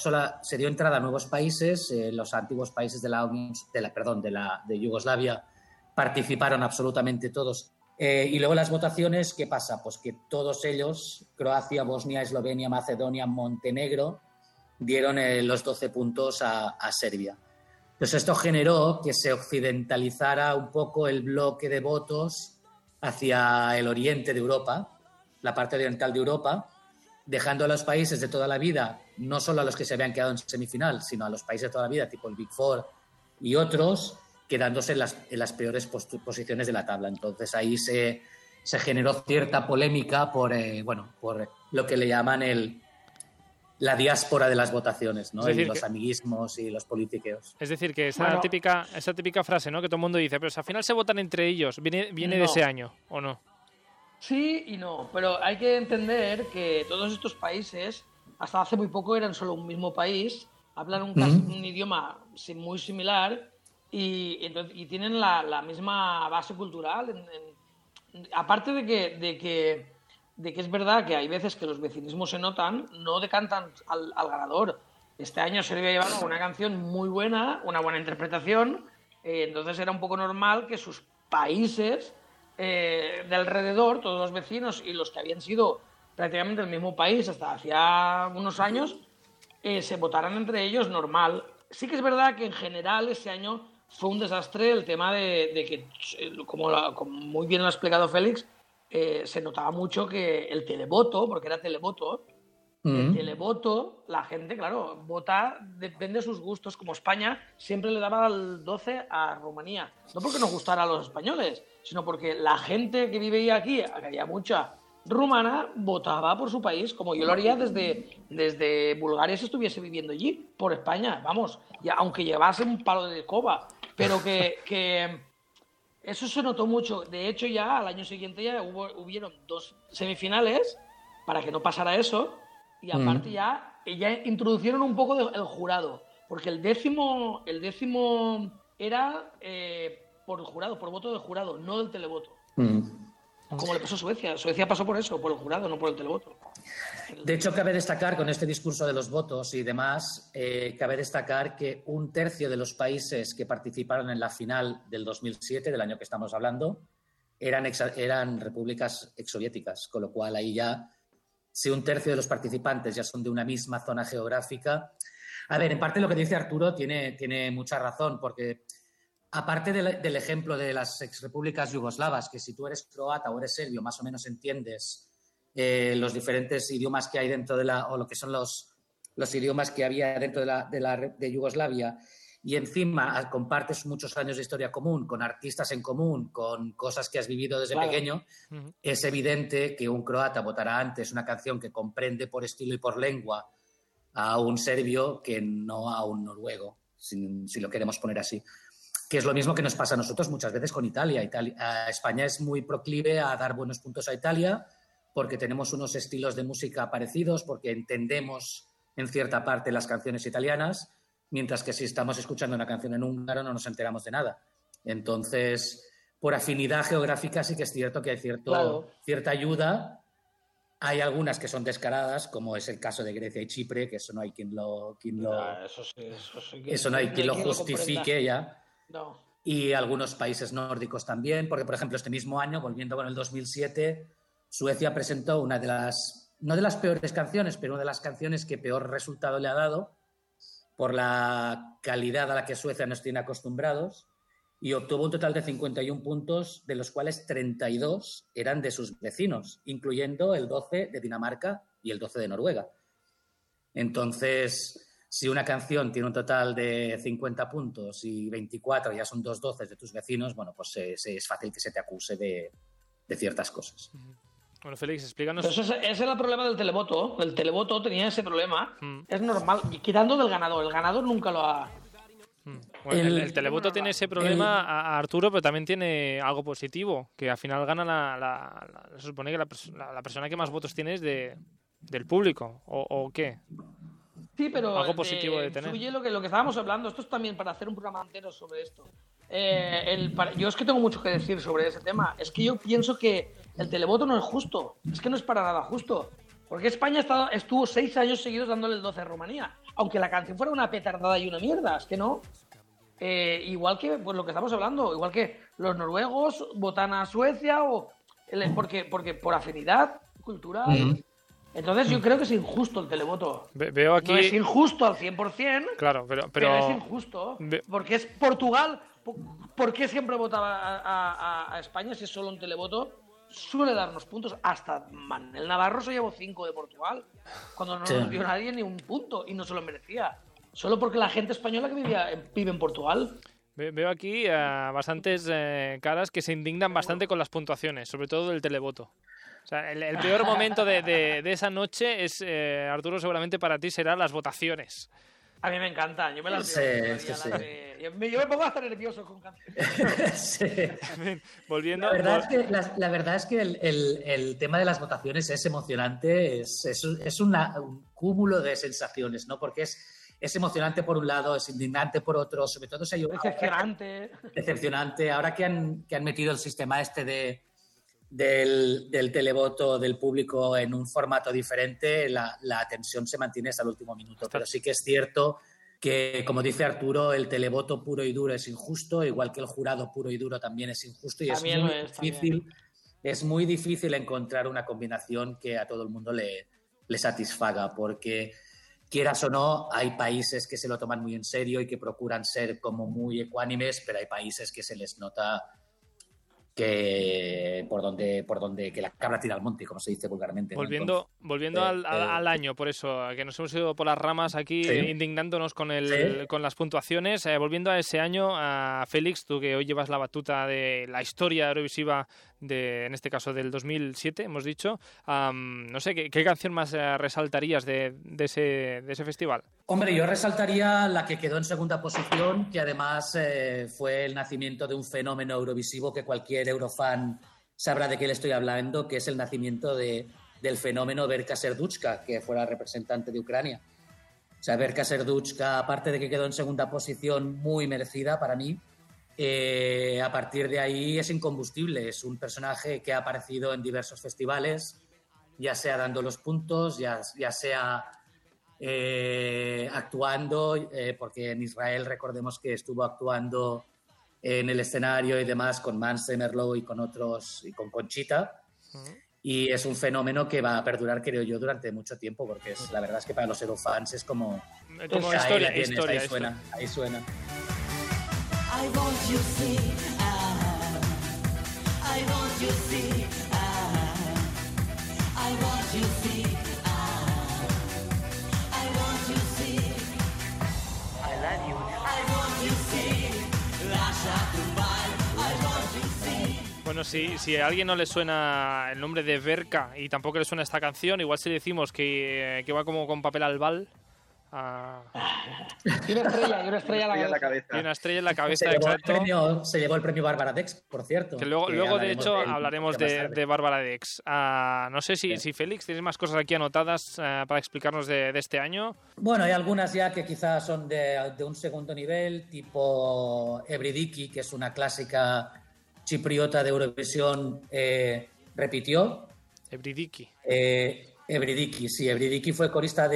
entrada a nuevos países, eh, los antiguos países de la, de de, la, de Yugoslavia participaron absolutamente todos. Eh, y luego las votaciones, ¿qué pasa? Pues que todos ellos, Croacia, Bosnia, Eslovenia, Macedonia, Montenegro, dieron eh, los 12 puntos a, a Serbia. Entonces esto generó que se occidentalizara un poco el bloque de votos hacia el oriente de Europa, la parte oriental de Europa, dejando a los países de toda la vida, no solo a los que se habían quedado en semifinal, sino a los países de toda la vida, tipo el Big Four y otros, quedándose en las, en las peores posiciones de la tabla. Entonces ahí se, se generó cierta polémica por, eh, bueno, por lo que le llaman el, la diáspora de las votaciones, ¿no? Es decir, y los que- amiguismos y los politiqueos. Es decir, que esa, Bueno. típica, esa típica frase ¿no? que todo el mundo dice, pero si al final se votan entre ellos, ¿viene, viene de ese año o no? Sí y no, pero hay que entender que todos estos países, hasta hace muy poco, eran solo un mismo país, hablan un, Ujú. un idioma muy similar y, entonces- y tienen la, la misma base cultural. en- en- aparte de que, de, que, de que es verdad que hay veces que los vecinismos se notan, no decantan al, al ganador. Este año Serbia llevaba una canción muy buena, una buena interpretación, eh, entonces era un poco normal que sus países eh, de alrededor, todos los vecinos y los que habían sido prácticamente el mismo país hasta hacía unos años, eh, se votaran entre ellos normal. Sí que es verdad que en general ese año fue un desastre el tema de, de que, eh, como, muy bien lo ha explicado Félix, se notaba mucho que el televoto, porque era televoto, el Mm. televoto, la gente, claro, vota, depende de sus gustos. Como España siempre le daba el 12 a Rumanía. No porque nos gustara a los españoles, sino porque la gente que vive aquí, que había mucha rumana, votaba por su país, como yo lo haría desde, desde Bulgaria si estuviese viviendo allí, por España, vamos, y aunque llevase un palo de coba. Pero que, que eso se notó mucho. De hecho, ya al año siguiente ya hubo, hubieron dos semifinales para que no pasara eso. Y aparte ya, ya introducieron un poco de- el jurado. Porque el décimo, el décimo era eh, por jurado, por voto del jurado, no del televoto. Mm. Como le pasó a Suecia. Suecia pasó por eso, por el jurado, no por el televoto. De hecho, cabe destacar con este discurso de los votos y demás, eh, cabe destacar que un tercio de los países que participaron en la final del 2007, del año que estamos hablando, eran, eran repúblicas exsoviéticas, con lo cual ahí ya, si un tercio de los participantes ya son de una misma zona geográfica. A ver, en parte lo que dice Arturo tiene, tiene mucha razón, porque aparte del, ejemplo de las exrepúblicas yugoslavas, que si tú eres croata o eres serbio, más o menos entiendes eh, los diferentes idiomas que hay dentro de la, o lo que son los, los idiomas que había dentro de, la, de, la, de Yugoslavia, y encima ah, compartes muchos años de historia común, con artistas en común, con cosas que has vivido desde Claro. pequeño, es evidente que un croata votará antes una canción que comprende por estilo y por lengua a un serbio que no a un noruego, si, si lo queremos poner así. Que es lo mismo que nos pasa a nosotros muchas veces con Italia. España es muy proclive a dar buenos puntos a Italia porque tenemos unos estilos de música parecidos, porque entendemos en cierta parte las canciones italianas, mientras que si estamos escuchando una canción en húngaro no nos enteramos de nada. Entonces, por afinidad geográfica sí que es cierto que hay cierto, Claro. cierta ayuda. Hay algunas que son descaradas, como es el caso de Grecia y Chipre, que eso no hay quien lo, quien lo, Ah, eso sí, eso sí que- eso no hay quien lo justifique ya. No. Y algunos países nórdicos también, porque por ejemplo este mismo año, volviendo con el 2007, Suecia presentó una de las, no de las peores canciones, pero una de las canciones que peor resultado le ha dado por la calidad a la que Suecia nos tiene acostumbrados y obtuvo un total de 51 puntos, de los cuales 32 eran de sus vecinos, incluyendo el 12 de Dinamarca y el 12 de Noruega. Entonces, si una canción tiene un total de 50 puntos y 24 ya son dos doces de tus vecinos, bueno, pues eh, es fácil que se te acuse de ciertas cosas. Bueno, Félix, explícanos. Pero ese, ese era el problema del televoto. El televoto tenía ese problema. Mm. Es normal. Y quitando del ganador. El ganador nunca lo ha. Mm. Bueno, el, El- el televoto tiene ese problema a a Arturo, pero también tiene algo positivo, que al final gana la, la- la- se supone que la, la- la persona que más votos tiene es de, del público, ¿o, o qué? Sí, pero. Algo positivo de tener. lo que, lo que estábamos hablando. Esto es también para hacer un programa entero sobre esto. Eh, el yo es que tengo mucho que decir sobre ese tema. Es que yo pienso que el televoto no es justo. Es que no es para nada justo. Porque España ha estado- estuvo seis años seguidos dándole el 12 a Rumanía. Aunque la canción fuera una petardada y una mierda. Es que no. Eh, igual que pues, lo que estamos hablando, igual que los noruegos votan a Suecia o el- porque, porque por afinidad cultural. Entonces yo creo que es injusto el televoto. Ve- veo aquí... No es injusto al 100%, Claro, pero... pero, pero es injusto. Ve- Porque es Portugal. ¿Por, qué siempre votaba a, a- a España si es solo un televoto? Suele darnos puntos. Hasta Manel Navarro se llevó 5 de Portugal, cuando no Sí. nos dio nadie ni un punto y no se lo merecía. Solo porque la gente española que vivía, vive en Portugal. Ve- Veo aquí eh, bastantes eh, caras que se indignan bastante con las puntuaciones, sobre todo del televoto. O sea, el, el peor momento de, de- de esa noche es, eh, Arturo, seguramente para ti será las votaciones. A mí me encantan, yo me las Sí, veo, sí, las sí. de- yo, me, yo me pongo hasta nervioso con canciones. Sí. Volviendo, La verdad, es que, la, la verdad es que el, el- el tema de las votaciones es emocionante, es, es, un- es una- un cúmulo de sensaciones, ¿no? Porque es, es emocionante por un lado, es indignante por otro, sobre todo si hay Decepcionante. decepcionante. Ahora que han, que han metido el sistema este de, del, del televoto del público en un formato diferente, la, la tensión se mantiene hasta el último minuto. Pero sí que es cierto que, como dice Arturo, el televoto puro y duro es injusto, igual que el jurado puro y duro también es injusto y También es muy es, también. difícil. Es muy difícil encontrar una combinación que a todo el mundo le, le satisfaga, porque quieras o no, hay países que se lo toman muy en serio y que procuran ser como muy ecuánimes, pero hay países que se les nota que por donde, por donde que la cabra tira al monte, como se dice vulgarmente. ¿no? volviendo, volviendo eh, al, eh, al año, por eso, que nos hemos ido por las ramas aquí, Sí. eh, indignándonos con, el, Sí. con las puntuaciones. eh, volviendo a ese año, a Félix, tú que hoy llevas la batuta de la historia eurovisiva, de, en este caso del 2007, hemos dicho, no sé, ¿qué, canción más eh, resaltarías de, ese, festival? Hombre, yo resaltaría la que quedó en segunda posición, que además eh, fue el nacimiento de un fenómeno eurovisivo que cualquier eurofan sabrá de qué le estoy hablando, que es el nacimiento de, del fenómeno Verka Serduchka, que fue la representante de Ucrania. O sea, Verka Serduchka, aparte de que quedó en segunda posición, muy merecida para mí, eh, a partir de ahí es incombustible. Es un personaje que ha aparecido en diversos festivales, ya sea dando los puntos, ya, ya sea eh, actuando, eh, porque en Israel recordemos que estuvo actuando en el escenario y demás con Manse, Merlo y con otros, y con Conchita. Y es un fenómeno que va a perdurar, creo yo, durante mucho tiempo, porque es, la verdad es que para los eurofans es como... Como ahí historia, la tienes, historia, ahí historia. suena, ahí suena. Bueno, si, si a alguien no le suena el nombre de Verka y tampoco le suena esta canción, igual si le decimos que, que va como con papel al ah, Y una estrella, y una estrella a la Estrella en la cabeza. y una estrella en la Se cabeza, llevó, el exacto. premio, se llevó el premio Bárbara Dex, por cierto. Que luego, que luego de hecho, él hablaremos de, de Bárbara Dex. Ah, no sé si, si Félix tienes más cosas aquí anotadas ah, para explicarnos de, de este año. Bueno, hay algunas ya que quizás son de, de un segundo nivel, tipo Ebridiki, que es una clásica chipriota de Eurovisión, eh, repitió. Ebridiki. Eh, Ebridiki, sí, Ebridiki fue corista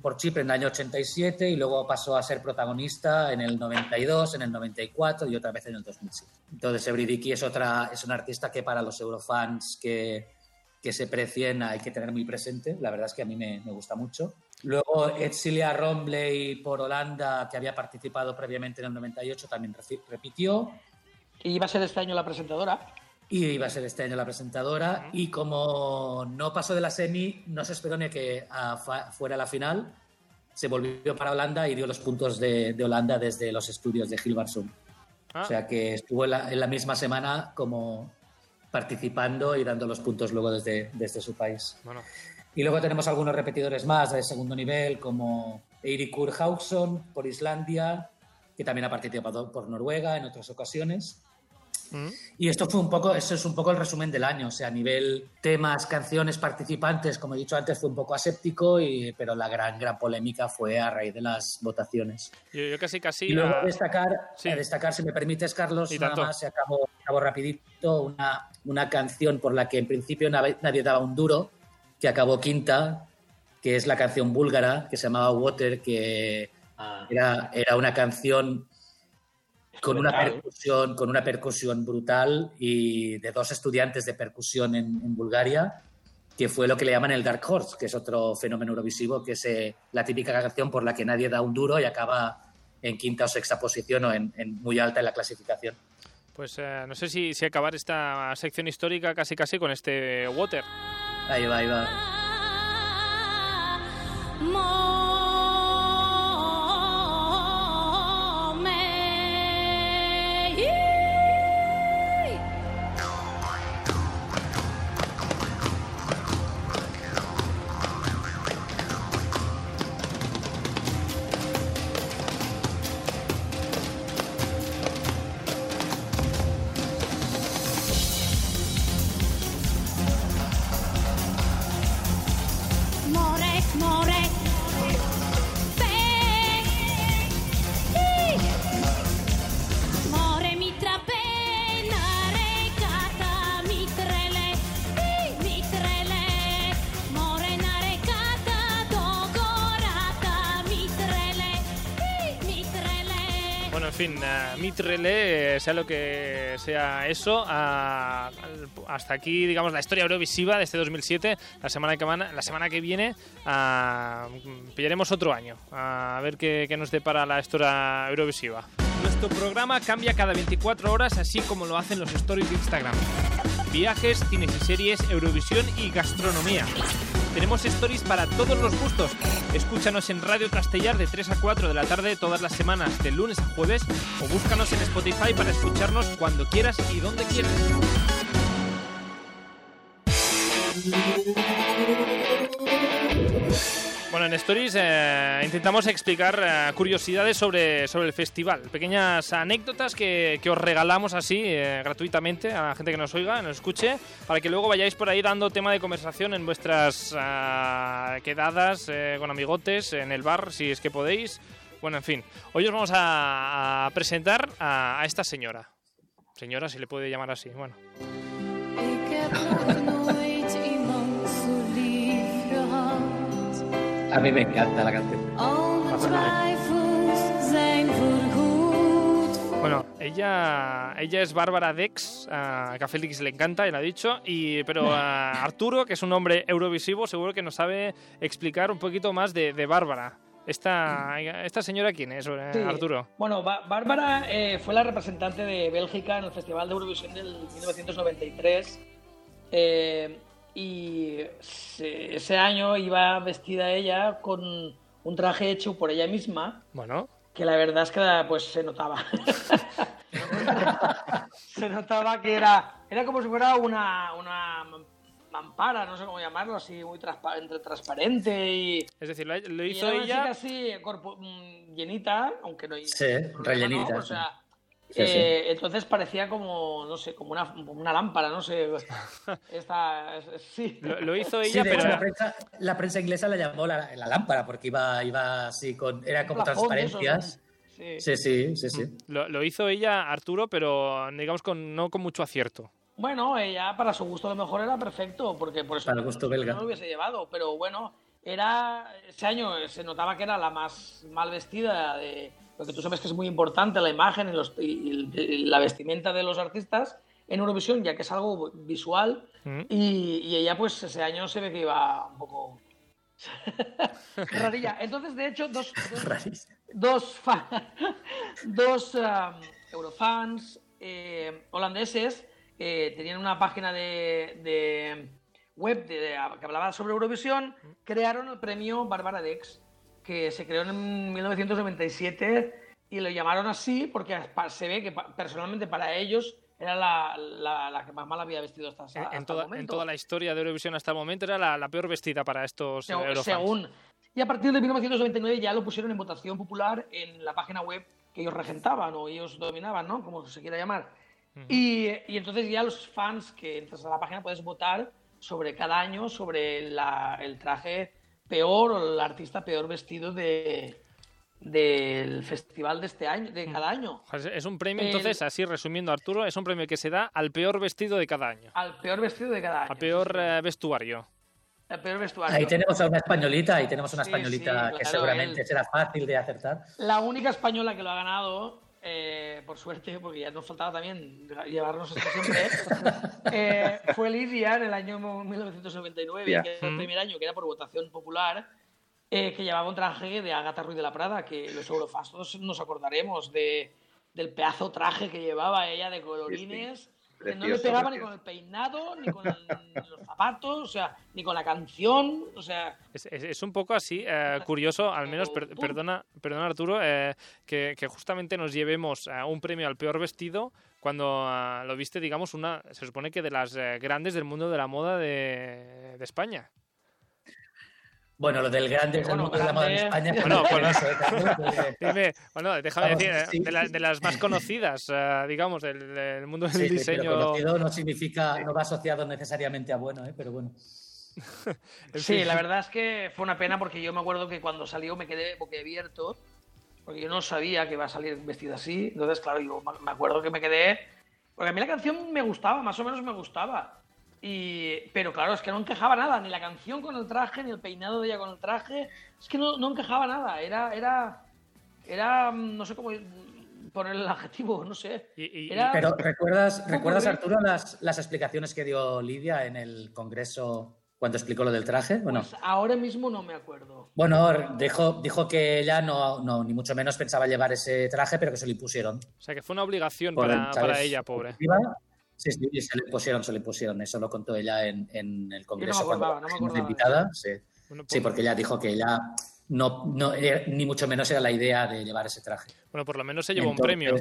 por Chipre en el año 87 y luego pasó a ser protagonista en el 92, en el 94 y otra vez en el 2007. Entonces, Ebridiki es, otra, es una artista que para los eurofans que, que se precien hay que tener muy presente. La verdad es que a mí me, me gusta mucho. Luego, Edcilia Rombley por Holanda, que había participado previamente en el 98, también repitió. Y iba a ser este año la presentadora. Y iba a ser este año la presentadora. Y como no pasó de la semi, no se esperó ni a que fa- fuera la final. Se volvió para Holanda y dio los puntos de, de Holanda desde los estudios de Hilversum. Ah, O sea que estuvo en la, en la misma semana como participando y dando los puntos luego desde, desde su país. bueno, Y luego tenemos algunos repetidores más de segundo nivel, como Eirikur Hauksson por Islandia, que también ha participado por Noruega en otras ocasiones. Mm, Y esto fue un poco, eso es un poco el resumen del año, o sea, a nivel temas, canciones, participantes, como he dicho antes, fue un poco aséptico, y, pero la gran, gran polémica fue a raíz de las votaciones. yo, yo casi casi. y luego ah, destacar, sí. a destacar, si me permites, Carlos, Y nada tanto. más, se acabó, acabó rapidito, una, una canción por la que en principio nadie, nadie daba un duro, que acabó quinta, que es la canción búlgara, que se llamaba Water, que era, era una canción con una Brutal. percusión, con una percusión brutal y de dos estudiantes de percusión en, en Bulgaria, que fue lo que le llaman el Dark Horse, que es otro fenómeno eurovisivo, que es eh, la típica canción por la que nadie da un duro y acaba en quinta o sexta posición o en, en muy alta en la clasificación. Pues eh, no sé si, si acabar esta sección histórica casi casi con este Water. Ahí va, ahí va. Mitrele, eh, sea lo que sea eso, a- hasta aquí, digamos, la historia eurovisiva de este 2007. La semana que, la semana que viene ah, pillaremos otro año, a ver qué, qué nos depara la historia eurovisiva. Nuestro programa cambia cada 24 horas, así como lo hacen los stories de Instagram. Viajes, cines y series, Eurovisión y gastronomía. Tenemos stories para todos los gustos. Escúchanos en Radio Castellar de 3 a 4 de la tarde todas las semanas, de lunes a jueves, o búscanos en Spotify para escucharnos cuando quieras y donde quieras. Bueno, en Stories eh, intentamos explicar eh, curiosidades sobre, sobre el festival, pequeñas anécdotas que, que os regalamos así eh, gratuitamente a la gente que nos oiga, nos escuche, para que luego vayáis por ahí dando tema de conversación en vuestras ah, quedadas eh, con amigotes, en el bar, si es que podéis. Bueno, en fin, hoy os vamos a, a presentar a, a esta señora. Señora, si le puede llamar así, bueno. A mí me encanta la canción. Bueno, ella, ella es Bárbara Dex, ah, que a Félix le encanta, ya lo ha dicho, y, pero a Arturo, que es un hombre eurovisivo, seguro que nos sabe explicar un poquito más de, de Bárbara. Esta, ¿Esta señora quién es, eh, Sí. Arturo? Bueno, Ba- Bárbara eh, fue la representante de Bélgica en el Festival de Eurovisión del 1993. eh, y se- ese año iba vestida ella con un traje hecho por ella misma, Bueno, que la verdad es que pues se notaba. se notaba que era, era como si fuera una, una mampara, no sé cómo llamarlo, así muy transpa- entre transparente y, es decir, lo, lo y hizo era una chica ella. así, corpo- mm, llenita, aunque no Sí, rellenita, ¿no? O sí. sea, Sí, sí. eh, entonces parecía como, no sé, como una, lámpara, no sé. Esta, sí. Lo, lo hizo Sí, ella, de pero hecho, la prensa, la prensa inglesa la llamó la, la lámpara porque iba, iba así con. Era como plafón transparencias. ¿no? Sí. Sí, sí, sí, lo, lo hizo ella, Arturo, pero digamos con, no con mucho acierto. Bueno, ella para su gusto a lo mejor era perfecto, porque por eso Para el gusto belga. no lo hubiese llevado, pero bueno, era ese año se notaba que era la más mal vestida de porque tú sabes que es muy importante la imagen y, los- y- y la vestimenta de los artistas en Eurovisión, ya que es algo visual, Mm. y, y ella pues ese año se ve que iba un poco rarilla. Entonces, de hecho, dos, dos- dos, dos um, eurofans eh, holandeses eh, tenían una página de, de web de- de- que hablaba sobre Eurovisión, crearon el premio Bárbara Dex, que se creó en 1997 y lo llamaron así porque se ve que personalmente para ellos era la, la- la que más mal había vestido hasta, hasta En, en el toda, en momento. toda la historia de Eurovisión hasta el momento era la, la peor vestida para estos eh, Seg- Eurofans. según. Y a partir de 1999 ya lo pusieron en votación popular en la página web que ellos regentaban o ellos dominaban, ¿no? Como se quiera llamar. y, y entonces ya los fans que entras a la página puedes votar sobre cada año sobre la- el traje peor o el artista peor vestido de del festival de este año, de cada año. Es- un premio, El- entonces, así resumiendo, Arturo, es un premio que se da al peor vestido de cada año, Al peor vestido de cada año. al peor eh, vestuario. El peor vestuario. Ahí tenemos a una españolita, ahí tenemos una Sí, españolita sí, que seguramente él. será fácil de acertar. La única española que lo ha ganado, eh, por suerte, porque ya nos faltaba también llevarnos esto siempre, eh, fue Lidia en el año 1999, Ya. que era el primer año que era por votación popular. eh, que llevaba un traje de Agatha Ruiz de la Prada, que los eurofastos nos acordaremos de, del pedazo traje que llevaba ella de colorines. Que no le Precioso, pegaba ni con el peinado, ni con el- los zapatos, o sea, ni con la canción, o sea, Es, es- es un poco así, eh, curioso, al menos, per- perdona, perdona Arturo, eh, que, que justamente nos llevemos eh, un premio al peor vestido cuando ah, lo viste, digamos, una, se supone que de las eh, grandes del mundo de la moda de, de España. Bueno, lo del grande es el Bueno, mundo de la moda en grande- España. Bueno, pues- eso, ¿eh? Dime, bueno, déjame Vamos, decir, eh, sí. de, la- de las más conocidas, eh, digamos, del, del mundo del Sí, sí, pero diseño. conocido no significa, no va asociado necesariamente a bueno, ¿eh? pero bueno. En Sí, la verdad es que fue una pena porque yo me acuerdo que cuando salió me quedé boquiabierto, porque yo no sabía que iba a salir vestida así. Entonces, claro, yo me acuerdo que me quedé. Porque a mí la canción me gustaba, más o menos me gustaba. Y, pero claro, es que no encajaba nada, ni la canción con el traje, ni el peinado de ella con el traje. Es que no, no encajaba nada. Era, era, era, mm, no sé cómo poner el adjetivo, no sé. Y- y- Era- Pero ¿recuerdas, ¿recuerdas Arturo, las, las explicaciones que dio Lidia en el Congreso cuando explicó lo del traje? Bueno, Pues ahora mismo no me acuerdo. bueno dijo, dijo que ella no, no, ni mucho menos pensaba llevar ese traje, pero que se lo impusieron. O sea, que fue una obligación para ella, pobre. Sí, sí, se le impusieron, se le impusieron. Eso lo contó ella en, en el Congreso acordaba, cuando no me invitada. Sí. Bueno, Sí, por- porque ella dijo que ella no, no era- ni mucho menos era la idea de llevar ese traje. bueno, por lo menos se llevó un premio.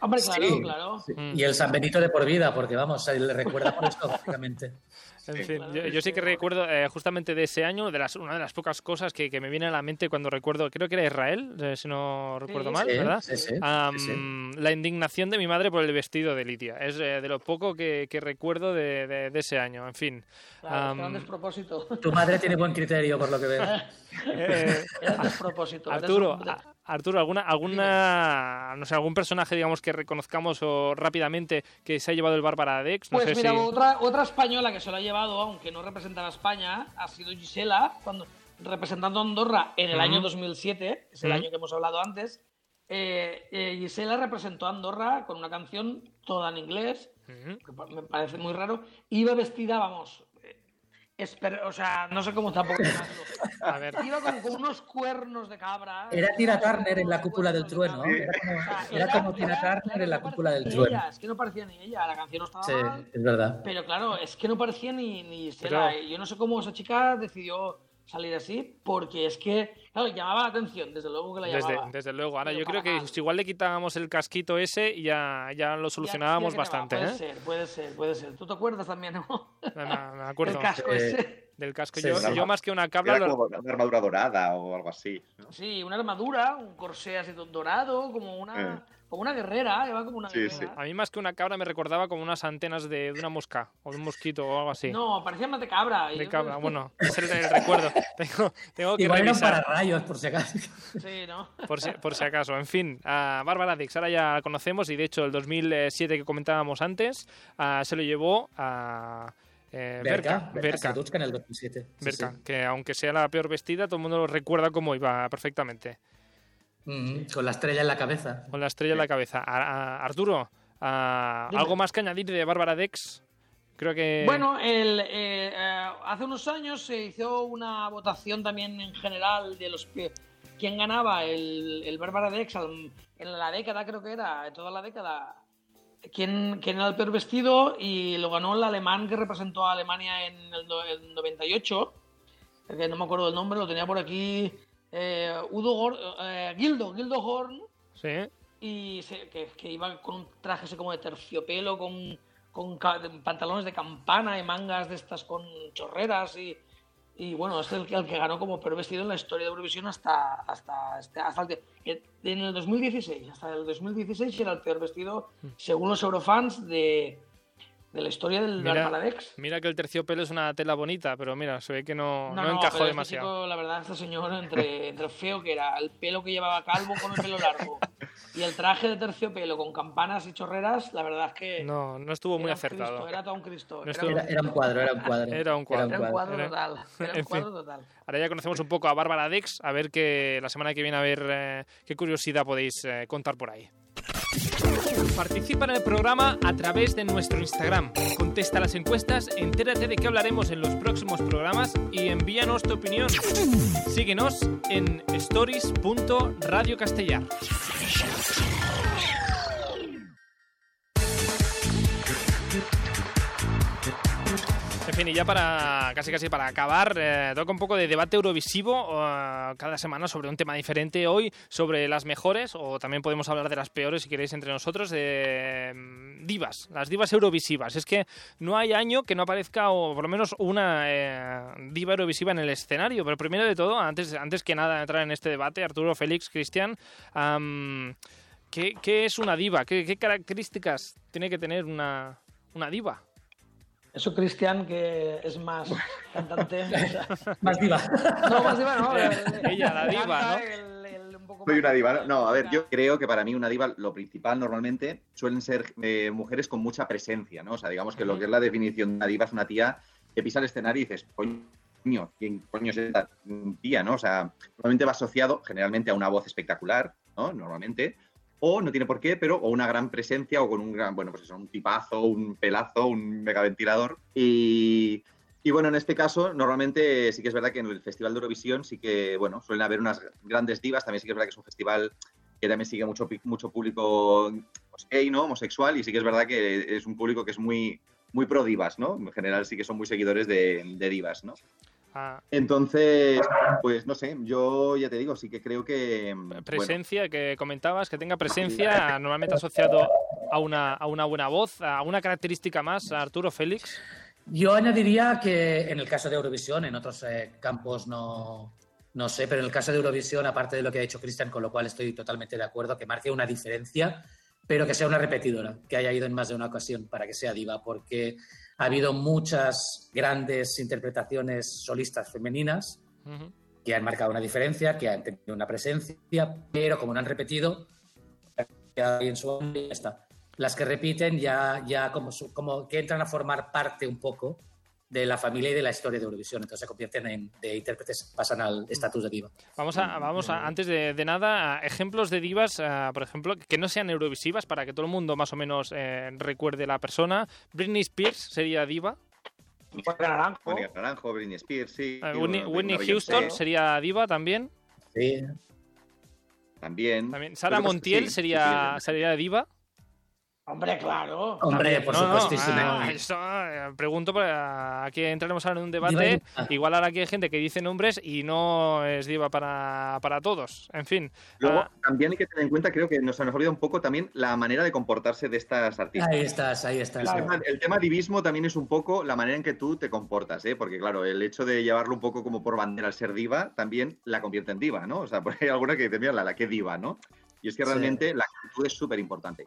Hombre, claro, Sí. claro. sí. Mm. Y el San Benito de por vida, porque vamos, le recuerda por esto, básicamente. En fin, yo, sí, yo sí que recuerdo eh, justamente de ese año, de las, una de las pocas cosas que, que me viene a la mente cuando recuerdo, creo que era Israel, eh, si no recuerdo Sí, mal, Sí, ¿verdad? sí, sí, sí. La indignación de mi madre por el vestido de Lidia. Es eh, de lo poco que, que recuerdo de, de- de ese año. En fin. Claro, era Am, un despropósito. Tu madre tiene buen criterio, por lo que veo. eh, Era un despropósito. Arturo, un- a- Arturo, ¿alguna, alguna, no sé, algún personaje, digamos, que reconozcamos o rápidamente que se ha llevado el Bárbara Dex? No Pues sé mira, si... otra, otra española que se lo ha llevado, aunque no representaba a España, ha sido Gisela, cuando, representando a Andorra en el año 2007, es el año que hemos hablado antes. Eh, eh, Gisela representó a Andorra con una canción toda en inglés, que me parece muy raro. Iba vestida, vamos, esper- o sea, no sé cómo tampoco. A ver, Iba con, con unos cuernos de cabra. Era Tina Turner en la cúpula del trueno. Era como, O sea, era como Tina era- Turner claro, en la no cúpula del trueno. ella, es que no parecía ni ella, la canción no estaba Sí, mal. es verdad. Pero claro, es que no parecía ni, ni. Pero- Yo no sé cómo esa chica decidió salir así, porque es que, claro, llamaba la atención, desde luego que la desde, llamaba. desde luego. Ahora, Pero yo creo que mal. igual le quitábamos el casquito ese y ya, ya lo solucionábamos ya bastante, Puede ¿eh? ser, puede ser, puede ser. ¿Tú te acuerdas también, no? Me, me acuerdo. El casco Eh, ese. Del casco. Sí, yo, yo más que una cabra... Era lo- como una armadura dorada o algo así. ¿no? Sí, una armadura, un corsé así dorado, como una, como una guerrera, lleva como una Sí, guerrera. A mí más que una cabra me recordaba como unas antenas de, de una mosca o de un mosquito o algo así. No, parecía más de cabra. de Yo- cabra, bueno, es el, el recuerdo. Tengo, tengo que Igual eran para rayos, por si acaso. Sí, ¿no? por si, por si acaso. En fin, a Bárbara Dix, ahora ya la conocemos y de hecho el 2007 que comentábamos antes ah, se lo llevó a eh, Berka. Berka, Berka, Serduchka en el 2007. Sí, Berka, sí. que aunque sea la peor vestida, todo el mundo lo recuerda cómo iba perfectamente. Mm, con la estrella en la cabeza. Con la estrella en la cabeza. A- a- Arturo. ¿algo más que añadir de Bárbara Dex? Creo que... Bueno, el, eh, eh, hace unos años se hizo una votación también en general de los que quién ganaba el, el Bárbara Dex en la década, creo que era, en toda la década, quién, quién era el peor vestido y lo ganó el alemán que representó a Alemania en el, el 98, que no me acuerdo del nombre, lo tenía por aquí, eh, Udo eh, Gildo, Gildo Horn, Sí. y se- que, que iba con un traje así como de terciopelo, con, con pantalones de campana y mangas de estas con chorreras y, y bueno, es el, que- el que ganó como peor vestido en la historia de Eurovisión hasta, hasta, este- hasta el, en el 2016. Hasta el 2016 era el peor vestido, según los eurofans, de, de la historia del Mira, Barbaladex. mira que el terciopelo es una tela bonita, pero mira, se ve que no, no, encajó pero este demasiado. chico, la verdad, este señor, entre, entre feo que era, el pelo que llevaba calvo con el pelo largo y el traje de terciopelo con campanas y chorreras, la verdad es que No, no estuvo muy acertado. Cristo, era todo un Cristo. No era, Era, era un cuadro, era un cuadro. Era un cuadro. era un cuadro Era- total. Era un cuadro total. Ahora ya conocemos un poco a Bárbara Dex, a ver que la semana que viene a ver eh, qué curiosidad podéis eh, contar por ahí. Participa en el programa a través de nuestro Instagram. Contesta las encuestas, entérate de qué hablaremos en los próximos programas y envíanos tu opinión. Síguenos en stories.radiocastellar. En fin, y ya para casi casi para acabar, eh, toca un poco de debate eurovisivo eh, cada semana sobre un tema diferente. Hoy sobre las mejores, o también podemos hablar de las peores si queréis entre nosotros, de mm, divas, las divas eurovisivas. Es que no hay año que no aparezca, o por lo menos una eh, diva eurovisiva en el escenario. Pero primero de todo, antes, antes que nada entrar en este debate, Arturo, Félix, Cristian, ¿qué, qué es una diva? ¿Qué, qué características tiene que tener una, una diva? Eso, Cristian, que es más cantante. o sea, Más diva. no, más diva, no. Ella, la diva, ¿no? el- el un poco Soy más- una diva. ¿no? No, a ver, yo creo que para mí una diva, lo principal normalmente suelen ser eh, mujeres con mucha presencia, ¿no? O sea, digamos que lo que es la definición de una diva es una tía que pisa el escenario y dices, coño, ¿quién coño es esta tía, no? O sea, normalmente va asociado generalmente a una voz espectacular, ¿no? Normalmente. O no tiene por qué, pero o una gran presencia o con un gran, bueno, pues eso, un tipazo, un pelazo, un megaventilador. Y, y bueno, en este caso, normalmente sí que es verdad que en el Festival de Eurovisión sí que, bueno, suelen haber unas grandes divas. También sí que es verdad que es un festival que también sigue mucho, mucho público pues, gay, ¿no? Homosexual. Y sí que es verdad que es un público que es muy, muy pro divas, ¿no? En general sí que son muy seguidores de divas, ¿no? Ah, Entonces, pues no sé, yo ya te digo, sí que creo que... bueno, presencia que comentabas, que tenga presencia, normalmente asociado a una, a una buena voz, a una característica más, Arturo Félix. Yo añadiría que en el caso de Eurovisión, en otros eh, campos no, no sé, pero en el caso de Eurovisión, aparte de lo que ha dicho Cristian, con lo cual estoy totalmente de acuerdo, que marque una diferencia, pero que sea una repetidora, que haya ido en más de una ocasión para que sea diva, porque ha habido muchas grandes interpretaciones solistas femeninas Ujú. que han marcado una diferencia, que han tenido una presencia, pero como no han repetido, ya en su ya está. Las que repiten ya, ya como, su- como que entran a formar parte un poco de la familia y de la historia de Eurovisión, entonces se convierten en de intérpretes, pasan al estatus de diva. Vamos a, vamos a, antes de, de nada, a ejemplos de divas, ah, por ejemplo, que no sean eurovisivas para que todo el mundo más o menos eh, recuerde la persona. Britney Spears sería diva. Mónica Naranjo. Mónica Naranjo, Britney Spears, sí. Eh, Whitney, una- Whitney una Houston Beyoncé sería diva también. Sí. También. también. Sara Montiel sí, sí, sería, sí, sería diva. Hombre, claro. Hombre, por No, no, supuestísimo. ah, eso, eh, pregunto, para aquí entraremos ahora en un debate. diva. Igual ahora aquí hay gente que dice nombres y no es diva para, para todos. En fin. Luego, ah, también hay que tener en cuenta, creo que nos, nos olvida un poco también la manera de comportarse de estas artistas. Ahí estás, ahí estás. El, tema, el tema divismo también es un poco la manera en que tú te comportas, ¿eh? porque claro, el hecho de llevarlo un poco como por bandera al ser diva también la convierte en diva, ¿no? O sea, porque hay alguna que dice, mira, la, la que diva, ¿no? Y es que Sí. realmente la actitud es súper importante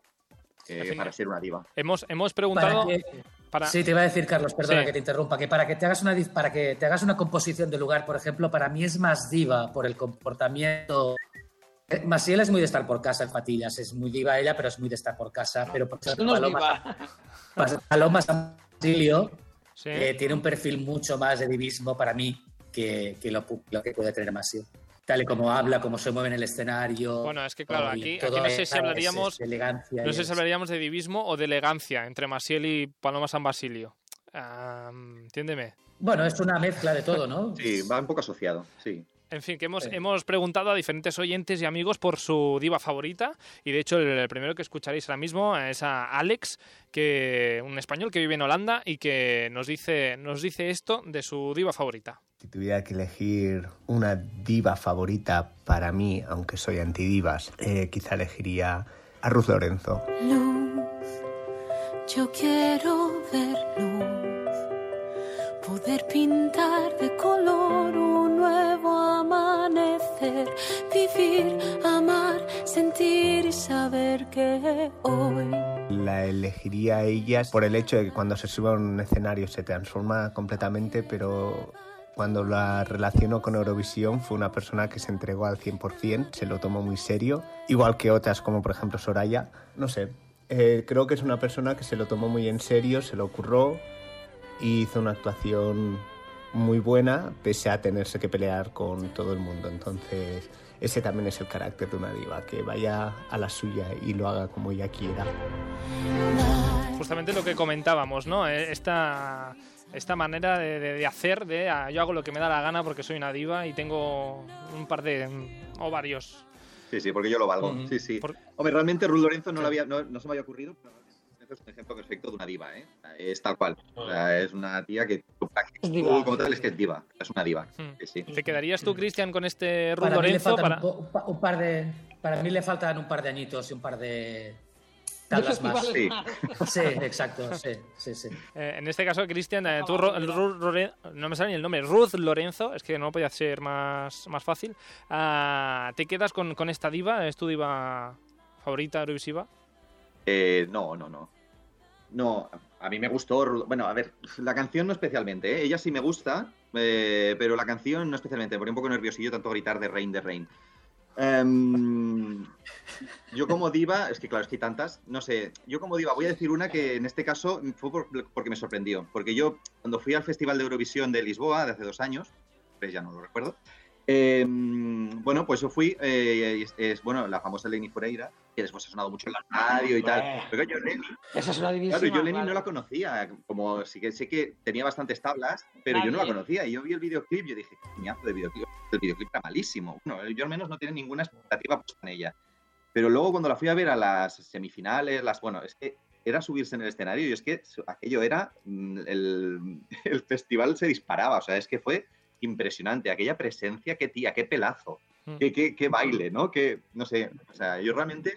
eh, para ser una diva. hemos, hemos Para preguntado. que- para- Sí, te iba a decir, Carlos, perdona Sí. que te interrumpa, que para que te hagas una para que te hagas una composición de lugar, por ejemplo, para mí es más diva por el comportamiento. Masiel es muy de estar por casa en Patillas, es muy diva ella, pero es muy de estar por casa. Pero por Eso ejemplo, no es Paloma, Paloma San Basilio sí. eh, tiene un perfil mucho más de divismo para mí que, que lo, pu- lo que puede tener Masiel. Tal y como habla, cómo se mueve en el escenario. Bueno, es que claro, aquí, no sé si hablaríamos. es elegancia No y sé es- si hablaríamos de divismo o de elegancia entre Masiel y Paloma San Basilio. Entiéndeme. Bueno, es una mezcla de todo, ¿no? Sí, va un poco asociado, sí. En fin, que hemos, Sí. hemos preguntado a diferentes oyentes y amigos por su diva favorita. Y de hecho, el, el primero que escucharéis ahora mismo es a Alex, que, un español que vive en Holanda y que nos dice, nos dice esto de su diva favorita. Si tuviera que elegir una diva favorita para mí, aunque soy antidivas, eh, quizá elegiría a Ruth Lorenzo. Luz, yo quiero ver luz, poder pintar de color un nuevo amanecer, vivir, amar, sentir y saber que hoy La elegiría a ella por el hecho de que cuando se sube a un escenario se transforma completamente, pero cuando la relaciono con Eurovisión fue una persona que se entregó al 100%, se lo tomó muy serio, igual que otras como por ejemplo Soraya. No sé, eh, creo que es una persona que se lo tomó muy en serio, se lo ocurrió y hizo una actuación muy buena pese a tenerse que pelear con todo el mundo. Entonces, ese también es el carácter de una diva, que vaya a la suya y lo haga como ella quiera. Justamente lo que comentábamos, ¿no? Eh, Esta, esta manera de, de- de hacer, de ah, yo hago lo que me da la gana porque soy una diva y tengo un par de mm, o varios. Sí, sí, porque yo lo valgo. Sí, sí. Por- Hombre, realmente Ruth Lorenzo no, lo había, no, no se me había ocurrido, pero es un ejemplo perfecto de una diva, ¿eh? Es tal cual. O sea, es una tía que Es diva. como tal es que es diva. Es una diva. Sí, sí. ¿Te quedarías tú, Cristian, con este Ruth Lorenzo? Para... un par de. Para mí le faltan un par de añitos y un par de tablas más. Sí. Sí, exacto, sí, sí, sí. Eh, en este caso, Cristian, eh, tú, Ru- Rore- no me sale ni el nombre, Ruth Lorenzo, es que no podía ser más, más fácil. Ah, ¿Te quedas con, con esta diva? ¿Es tu diva favorita Eurovisiva? Eh, no, no, no. No, a mí me gustó. Bueno, a ver, la canción no especialmente, ¿eh? Ella sí me gusta, eh, pero la canción no especialmente. Me ponía un poco nerviosillo tanto gritar de Rain, de Rain. Em, yo como diva, es que claro, es que hay tantas, no sé, yo como diva voy a decir una que en este caso fue por- porque me sorprendió, porque yo cuando fui al Festival de Eurovisión de Lisboa de hace dos años, pues ya no lo recuerdo, em, bueno, pues yo fui, eh, es, es, bueno, la famosa Lenny Fureira, que después ha sonado mucho en la radio y tal, Hombre. pero yo Lenny, Esa es una división. Claro, yo Lenny no la conocía, como sí que sé que tenía bastantes tablas, pero yo no la conocía. Y yo vi el videoclip y yo dije, qué coñazo de videoclip. El videoclip era malísimo. Bueno, yo al menos no tenía ninguna expectativa puesta en ella. Pero luego cuando la fui a ver a las semifinales, las bueno, es que era subirse en el escenario y es que aquello era mm, el, el festival se disparaba, o sea, es que fue impresionante aquella presencia, qué tía, qué pelazo, Mm. qué, qué, qué baile, ¿no? Que no sé, o sea, yo realmente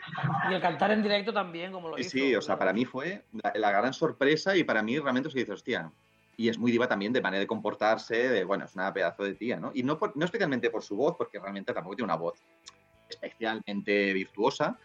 Y el cantar en directo también, como lo Sí, hizo. sí, o sea, para mí fue la, la gran sorpresa y para mí realmente se dice, hostia. Y es muy diva también de manera de comportarse, de, bueno, es una pedazo de tía, ¿no? Y no, por- no especialmente por su voz, porque realmente tampoco tiene una voz especialmente virtuosa.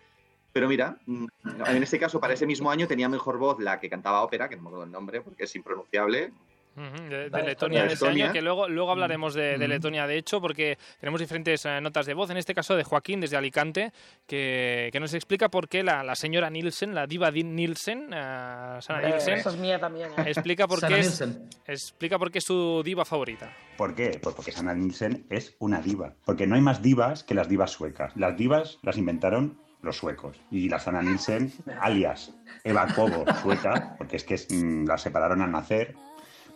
Pero mira, mm, en este caso, para ese mismo año tenía mejor voz la que cantaba ópera, que no me acuerdo el nombre porque es impronunciable. De, de Vale, Letonia de ese Estonia. año, que luego, luego hablaremos de. Letonia, de hecho, porque tenemos diferentes eh, notas de voz, en este caso de Joaquín desde Alicante, que, que nos explica por qué la, la señora Nielsen, la diva Di- Nielsen, eh, Sana Eh, Nielsen, Esa es mía también. ¿eh? explica por, Sana qué es, Nielsen. explica por qué es su diva favorita. ¿Por qué? Pues porque Sanna Nielsen es una diva. Porque no hay más divas que las divas suecas. Las divas las inventaron los suecos. Y la Sanna Nielsen, alias Eva Kobo, sueca, porque es que es, mm, la separaron al nacer,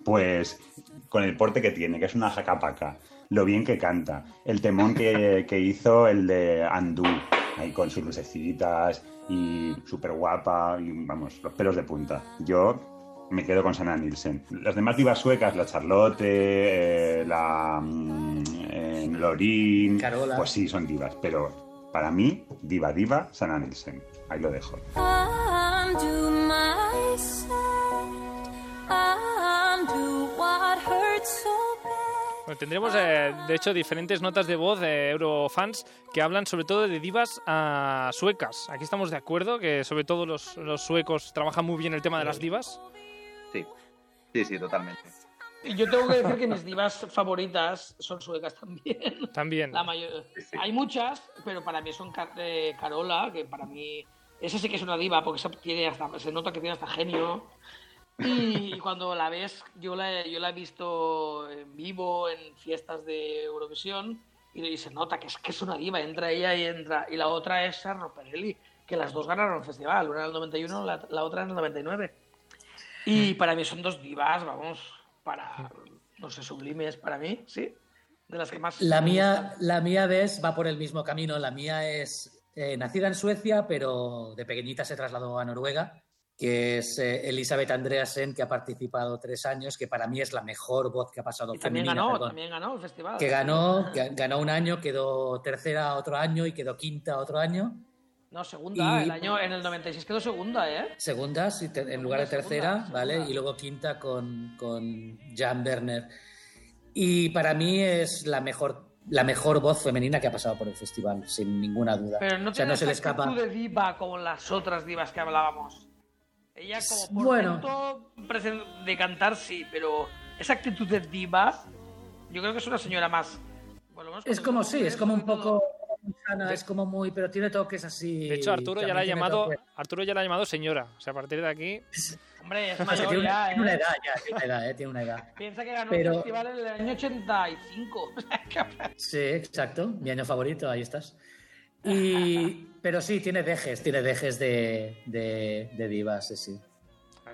pues con el porte que tiene, que es una jacapaca, lo bien que canta, el temón que, que hizo el de Andú, ahí con sus lucecitas y súper guapa, y vamos, los pelos de punta. Yo me quedo con Sanna Nielsen. Las demás divas suecas, la Charlotte, eh, la mm, eh, Lorin, Carola. pues sí, son divas, pero para mí, diva, diva, Sanna Nielsen. Ahí lo dejo. Bueno, tendremos, eh, de hecho, diferentes notas de voz de Eurofans que hablan sobre todo de divas ah, suecas. Aquí estamos de acuerdo que sobre todo los, los suecos trabajan muy bien el tema de las divas. Sí, sí, sí, totalmente. Yo tengo que decir que mis divas favoritas son suecas también. También. La mayor... sí. Hay muchas, pero para mí son Ca- eh, Carola, que para mí. Esa sí que es una diva, porque esa tiene hasta, se nota que tiene hasta genio. Y cuando la ves, yo la, yo la he visto en vivo en fiestas de Eurovisión y, se nota que es que es una diva. Entra ella y entra. Y la otra es Sarro Perelli, que las dos ganaron el festival. Una en el 91, la, la otra en el 99. Y para mí son dos divas, vamos, para, no sé, sublimes para mí, sí. De las que más. La mía, la mía, ves, va por el mismo camino. La mía es eh, nacida en Suecia, pero de pequeñita se trasladó a Noruega, que es eh, Elizabeth Andreasen, que ha participado tres años, que para mí es la mejor voz que ha pasado Y también femenina, ganó, perdón. también ganó el festival. que ganó, que ganó un año, quedó tercera otro año y quedó quinta otro año. No, segunda. Y- El año, en el 96 quedó segunda, ¿eh? Segunda, sí, te- en lugar de tercera, segunda, ¿vale? segunda. Y luego quinta con, con Jan Werner. Y para mí es la mejor, la mejor voz femenina que ha pasado por el festival, sin ninguna duda. Pero no o sea, no se le escapa. de diva como las otras divas que hablábamos. Ella como por Bueno. de cantar sí, pero esa actitud de diva, yo creo que es una señora más. menos Es como sí, es como un poco es como muy, pero tiene toques así. De hecho, Arturo ya la ha llamado, toques. Arturo ya la ha llamado señora. O sea, a partir de aquí. Hombre, es O sea, mayor tiene, una, ya, tiene una ¿eh? edad ya, tiene una edad, eh, tiene una edad. Piensa que ganó Pero- el festival en el año 85. Sí, exacto. Mi año favorito, ahí estás. Y, pero sí, tiene dejes, tiene dejes de, de, de divas, sí, sí.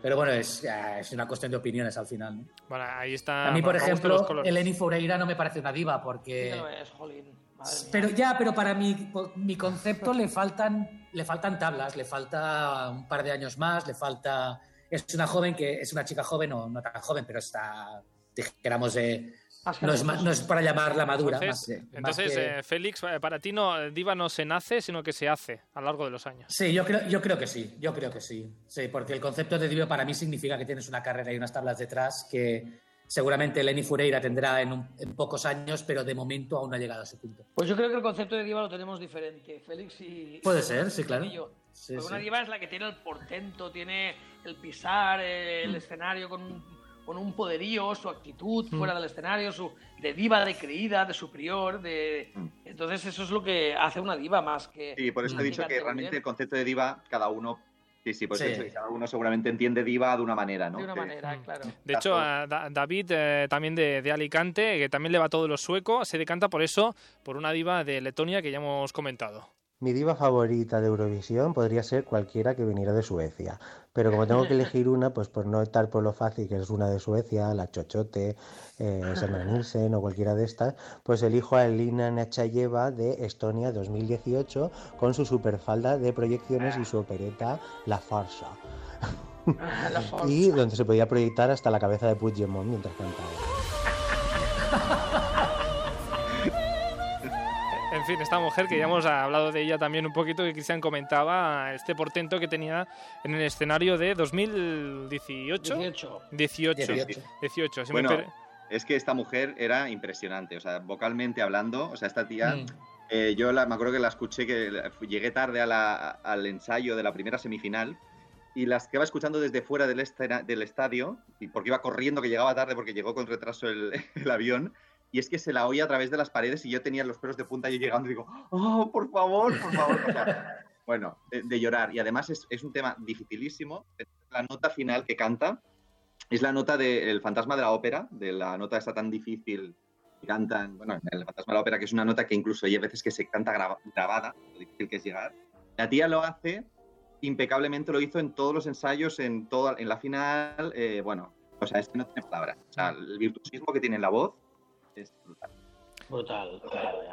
Pero bueno, es, es una cuestión de opiniones al final. ¿no? Bueno, ahí está. A mí, por ejemplo. Eleni Foureira no me parece una diva porque... es, jolín. Madre mía. Pero ya, pero para mi, mi concepto le faltan, le faltan tablas, le falta un par de años más, le falta... Es una joven que es una chica joven o no tan joven, pero está, dijéramos, de, no, es, no es para llamarla madura. Entonces, más que- más entonces, que- eh, Félix, eh, para ti no, Diva no se nace, sino que se hace a lo largo de los años. Sí, yo creo, yo creo que sí, yo creo que sí. Sí, porque el concepto de diva para mí significa que tienes una carrera y unas tablas detrás que seguramente Lenny Fureira tendrá en, un- en pocos años, pero de momento aún no ha llegado a ese punto. Pues yo creo que el concepto de diva lo tenemos diferente, Félix y... Puede ser, sí, claro. Sí, una diva es la que tiene el portento, tiene el pisar eh, Mm. el escenario con un, con un poderío, su actitud Mm. fuera del escenario, su de diva, de creída, de superior, de... Entonces eso es lo que hace una diva más que... Sí, por eso he dicho que realmente el concepto de diva, cada uno. Sí, sí, por eso Sí. he dicho que cada uno seguramente entiende diva de una manera, ¿no? De una Que- manera, claro. De hecho, a David, eh, también de, de Alicante, que también le va todo lo sueco, se decanta por eso, por una diva de Letonia que ya hemos comentado. Mi diva favorita de Eurovisión podría ser cualquiera que viniera de Suecia, pero como tengo que elegir una, pues por no estar por lo fácil que es una de Suecia, la Chochote, eh, Nielsen o cualquiera de estas, pues elijo a Elina Nachayeva de Estonia 2018 con su superfalda de proyecciones y su opereta La Farsa. Forza. y donde se podía proyectar hasta la cabeza de Puigdemont mientras cantaba. Fin, esta mujer que ya hemos hablado de ella también un poquito, que Cristian comentaba este portento que tenía en el escenario de 2018. 18. 18. 18. 18. si me Bueno, per- es que esta mujer era impresionante, o sea, vocalmente hablando, o sea, esta tía, Mm. eh, yo la, me acuerdo que la escuché, que llegué tarde a la- al ensayo de la primera semifinal y la estaba escuchando desde fuera del, del estadio, y porque iba corriendo, que llegaba tarde porque llegó con retraso el, el avión, y es que se la oía a través de las paredes y yo tenía los pelos de punta y yo llegando y digo, oh, por favor, por favor. Bueno, de, de llorar. Y además es, es un tema dificilísimo. La nota final que canta es la nota del fantasma de la ópera, de la nota esta tan difícil que cantan, bueno, el fantasma de la ópera, que es una nota que incluso hay veces que se canta graba- grabada, lo difícil que es llegar. La tía lo hace impecablemente, lo hizo en todos los ensayos, en, toda, en la final, eh, bueno, o sea, es que no tiene palabras. O sea, el virtuosismo que tiene en la voz es brutal. Brutal.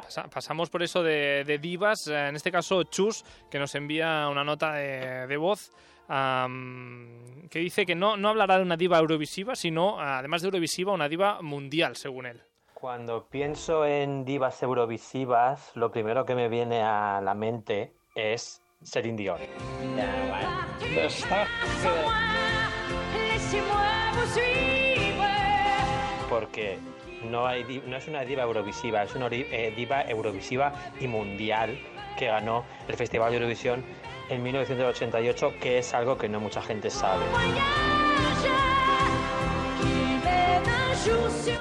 Pasa- pasamos por eso de, de divas, en este caso Chus, que nos envía una nota de, de voz que dice que no, no hablará de una diva eurovisiva, sino, además de eurovisiva, una diva mundial, según él. Cuando pienso en divas eurovisivas, lo primero que me viene a la mente es Celine Dion. Porque no, hay, no es una diva eurovisiva, es una eh, diva eurovisiva y mundial que ganó el Festival de Eurovisión en 1988, que es algo que no mucha gente sabe.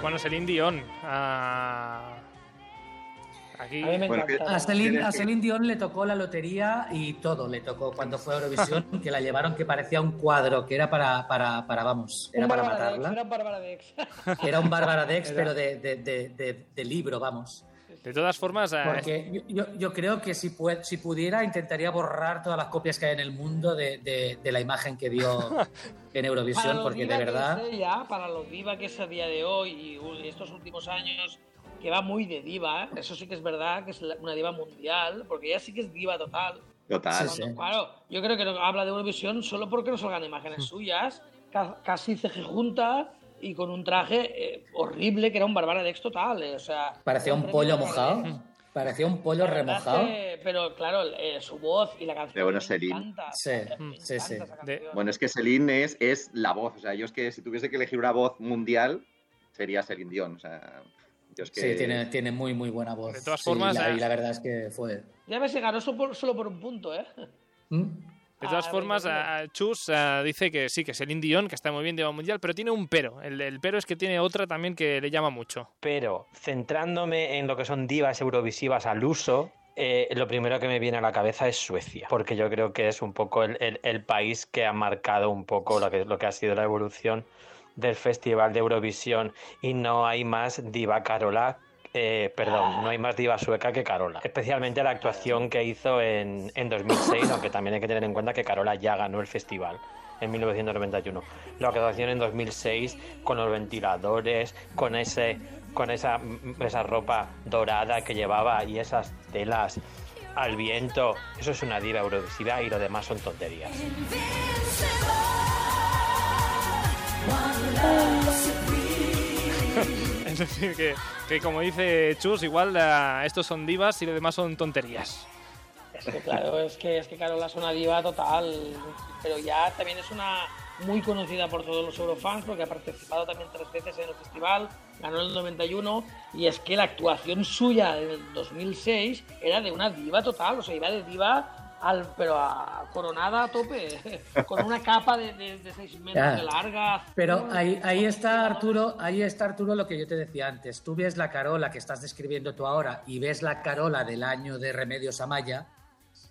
Bueno, Celine Dion. ah, aquí. A mí me Bueno. A Celine, a Dion le tocó la lotería y todo le tocó cuando fue a Eurovisión, que la llevaron que parecía un cuadro, que era para, para, para vamos, era Un para Bárbara Dex, matarla. Era un Bárbara Dex. Era un Bárbara Dex, pero de, de, de, de- de libro, vamos. De todas formas, eh, Porque yo, yo, yo creo que si, pue- si pudiera, intentaría borrar todas las copias que hay en el mundo de, de- de la imagen que dio en Eurovisión, porque de verdad. ella, para lo diva que es a día de hoy y estos últimos años, que va muy de diva, ¿eh? eso sí que es verdad, que es una diva mundial, porque ella sí que es diva total. Total. Sí, Claro, yo creo que no habla de Eurovisión solo porque no salgan imágenes suyas, ca- casi ceje junta y con un traje eh, horrible que era un Bárbara Dex total. eh, o sea, Parecía un pollo mojado. Parecía un pollo remojado. pero claro, eh, su voz y la canción. Pero bueno, me encanta, Sí, me sí, sí. De-. Bueno, es que Celine es, es la voz. O sea, yo es que si tuviese que elegir una voz mundial, sería Celine Dion. O sea, yo es que... Sí, tiene, tiene muy, muy buena voz. De todas Sí, formas, la- eh, y la verdad es que fue. Ya ves, se ganó solo por, solo por un punto, ¿eh? ¿Mm? De todas Ah, formas, ah, Chus ah, dice que sí, que Celine Dion, que está muy bien de mundial, pero tiene un pero. El, el pero es que tiene otra también que le llama mucho. Pero centrándome en lo que son divas eurovisivas al uso, eh, lo primero que me viene a la cabeza es Suecia, porque yo creo que es un poco el, el- el país que ha marcado un poco lo que, lo que ha sido la evolución del Festival de Eurovisión y no hay más diva Carola. eh, perdón, no hay más diva sueca que Carola. Especialmente la actuación que hizo en, en 2006, aunque también hay que tener en cuenta que Carola ya ganó el festival en 1991. La actuación en 2006 con los ventiladores, con ese con esa, esa ropa dorada que llevaba y esas telas al viento. Eso es una diva eurovisiva y lo demás son tonterías. Es decir, que, que como dice Chus, igual eh, estos son divas y lo demás son tonterías. Es que claro, es que, es Carola es una diva total, pero ya también es una muy conocida por todos los Eurofans porque ha participado también tres veces en el festival, ganó el 91 y es que la actuación suya en el 2006 era de una diva total, o sea, iba de diva al, pero a, coronada a tope, con una capa de, de, de seis metros de larga. Pero ahí, ahí está Arturo, ahí está Arturo lo que yo te decía antes. Tú ves la Carola que estás describiendo tú ahora y ves la Carola del año de Remedios Amaya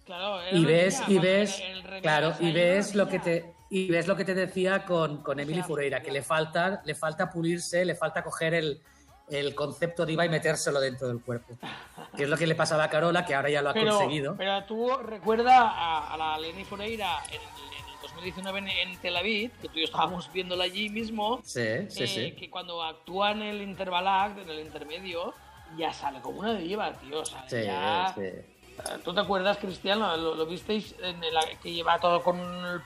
Claro, y ves y ves claro y ves lo que te y ves lo que te decía con, con Emily Fureira que le falta le falta pulirse le falta coger el, el concepto diva y metérselo dentro del cuerpo que es lo que le pasaba a Carola que ahora ya lo ha pero, conseguido Pero tú recuerda a, a la Leni Fureira en, en el 2019 en, en Tel Aviv, que tú y yo estábamos viéndola allí mismo, sí sí eh, sí que cuando actúa en el intervalac, en el intermedio, ya sale como una diva, tío. O sea, sí, ya- sí. ¿Tú te acuerdas, Cristian? ¿Lo, lo- visteis? En el, que lleva todo con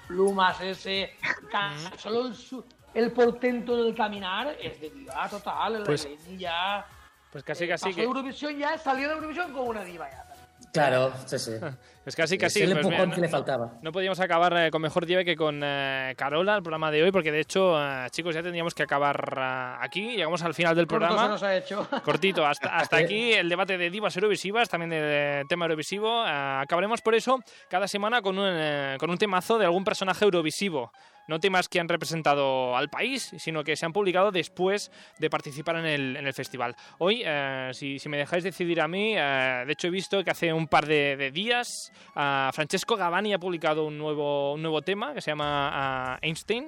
plumas ese. Solo el, su- el portento del caminar es de diva total. el Pues- Leni ya. Pues casi, eh, casi pasó que... Eurovisión ya, salió de Eurovisión como una diva ya. claro sí sí Pues casi, Es casi. el pues empujón mira, que le faltaba No podíamos acabar eh, con mejor diva que con eh, Carola el programa de hoy, porque de hecho, eh, chicos, ya tendríamos que acabar eh, aquí. Llegamos al final del Corto se programa. nos ha hecho. Cortito, hasta, hasta aquí el debate de divas eurovisivas, también del tema eurovisivo. Eh, acabaremos por eso cada semana con un, eh, con un temazo de algún personaje eurovisivo. No temas que han representado al país, sino que se han publicado después de participar en el, en el festival. Hoy, eh, si, si me dejáis decidir a mí, eh, de hecho he visto que hace un par de, de días ah, Francesco Gavani ha publicado un nuevo, un nuevo tema que se llama ah, Einstein.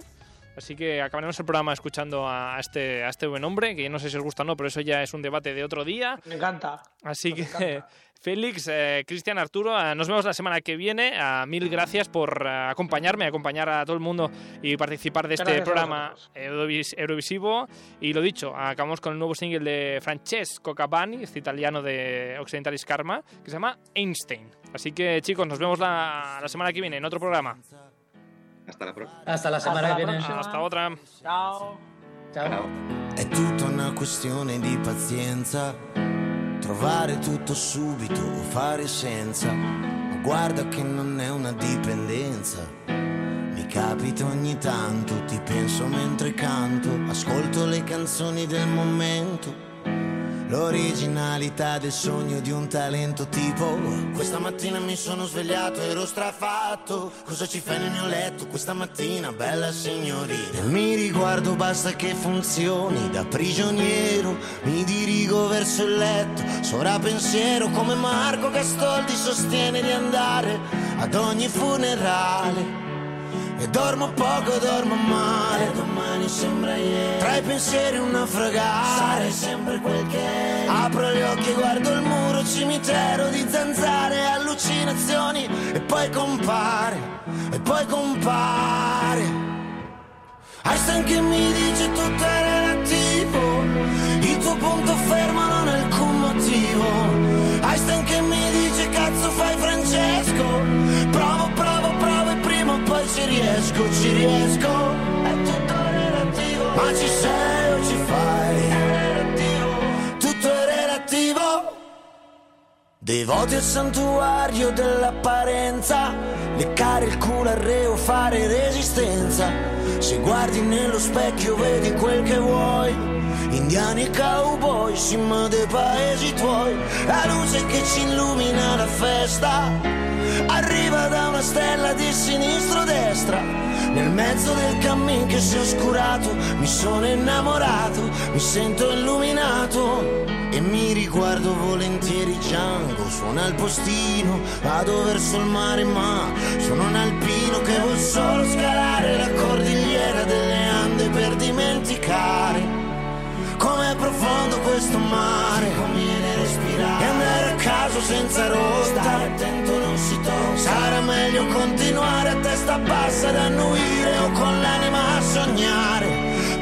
Así que acabaremos el programa escuchando a este, a este buen hombre, que no sé si os gusta o no, pero eso ya es un debate de otro día. Me encanta. Así que, Félix, eh, Cristian, Arturo, eh, nos vemos la semana que viene. Ah, mil gracias por eh, acompañarme, acompañar a todo el mundo y participar de este Gracias programa Eurovis- Eurovisivo. Y lo dicho, acabamos con el nuevo single de Francesco Cabani, este italiano de Occidentalis Karma, que se llama Einstein. Así que, chicos, nos vemos la, la semana que viene en otro programa. Hasta la próxima. hasta la semana que viene. Hasta otra. Chao. Chao. È tutta una questione di pazienza. Trovare tutto subito o fare senza. Ma guarda che non è una dipendenza. Mi capita ogni tanto, ti penso mentre canto. Ascolto le canzoni del momento. L'originalità del sogno di un talento tipo Questa mattina mi sono svegliato, ero strafatto. Cosa ci fai nel mio letto questa mattina, bella signorina? Mi riguardo, basta che funzioni Da prigioniero mi dirigo verso il letto. Sora pensiero come Marco Gastoldi sostiene di andare Ad ogni funerale e dormo poco, dormo male. Domani sembra ieri. Tra i pensieri un naufragare Sarei sempre quel che eri Apro gli occhi e guardo il muro Cimitero di zanzare Allucinazioni. E poi compare E poi compare. Einstein che mi dice tutto è relativo. Il tuo punto fermo non è alcun motivo. Einstein che mi dice cazzo fai Francesco riesco, È tutto relativo Ma ci sei o ci fai È relativo Tutto è relativo Devoti al santuario dell'apparenza, leccare il culo al reo, fare resistenza. Se guardi nello specchio vedi quel che vuoi. Indiani e cowboy, cima dei paesi tuoi. La luce che ci illumina la festa arriva da una stella di sinistro-destra. Nel mezzo del cammin che si è oscurato, mi sono innamorato, mi sento illuminato. e mi riguardo volentieri Django suona il postino vado verso il mare ma sono un alpino che vuol solo scalare la cordigliera delle Ande per dimenticare Com'è profondo questo mare caso senza rotta. Stare attento non si tocca. Sarà meglio continuare a testa bassa ad annuire O con l'anima a sognare.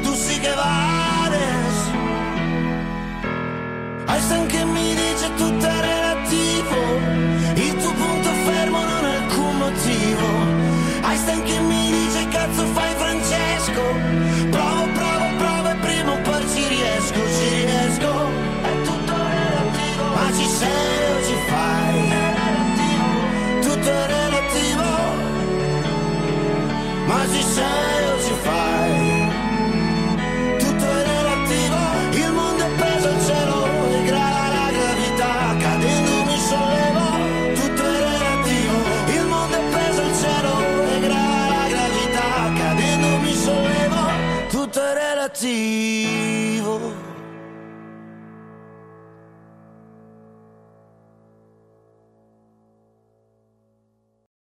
Tu sì che vales Einstein che mi dice tutto è relativo. Il tuo punto fermo non ha alcun motivo. Einstein che mi dice cazzo fai Francesco time.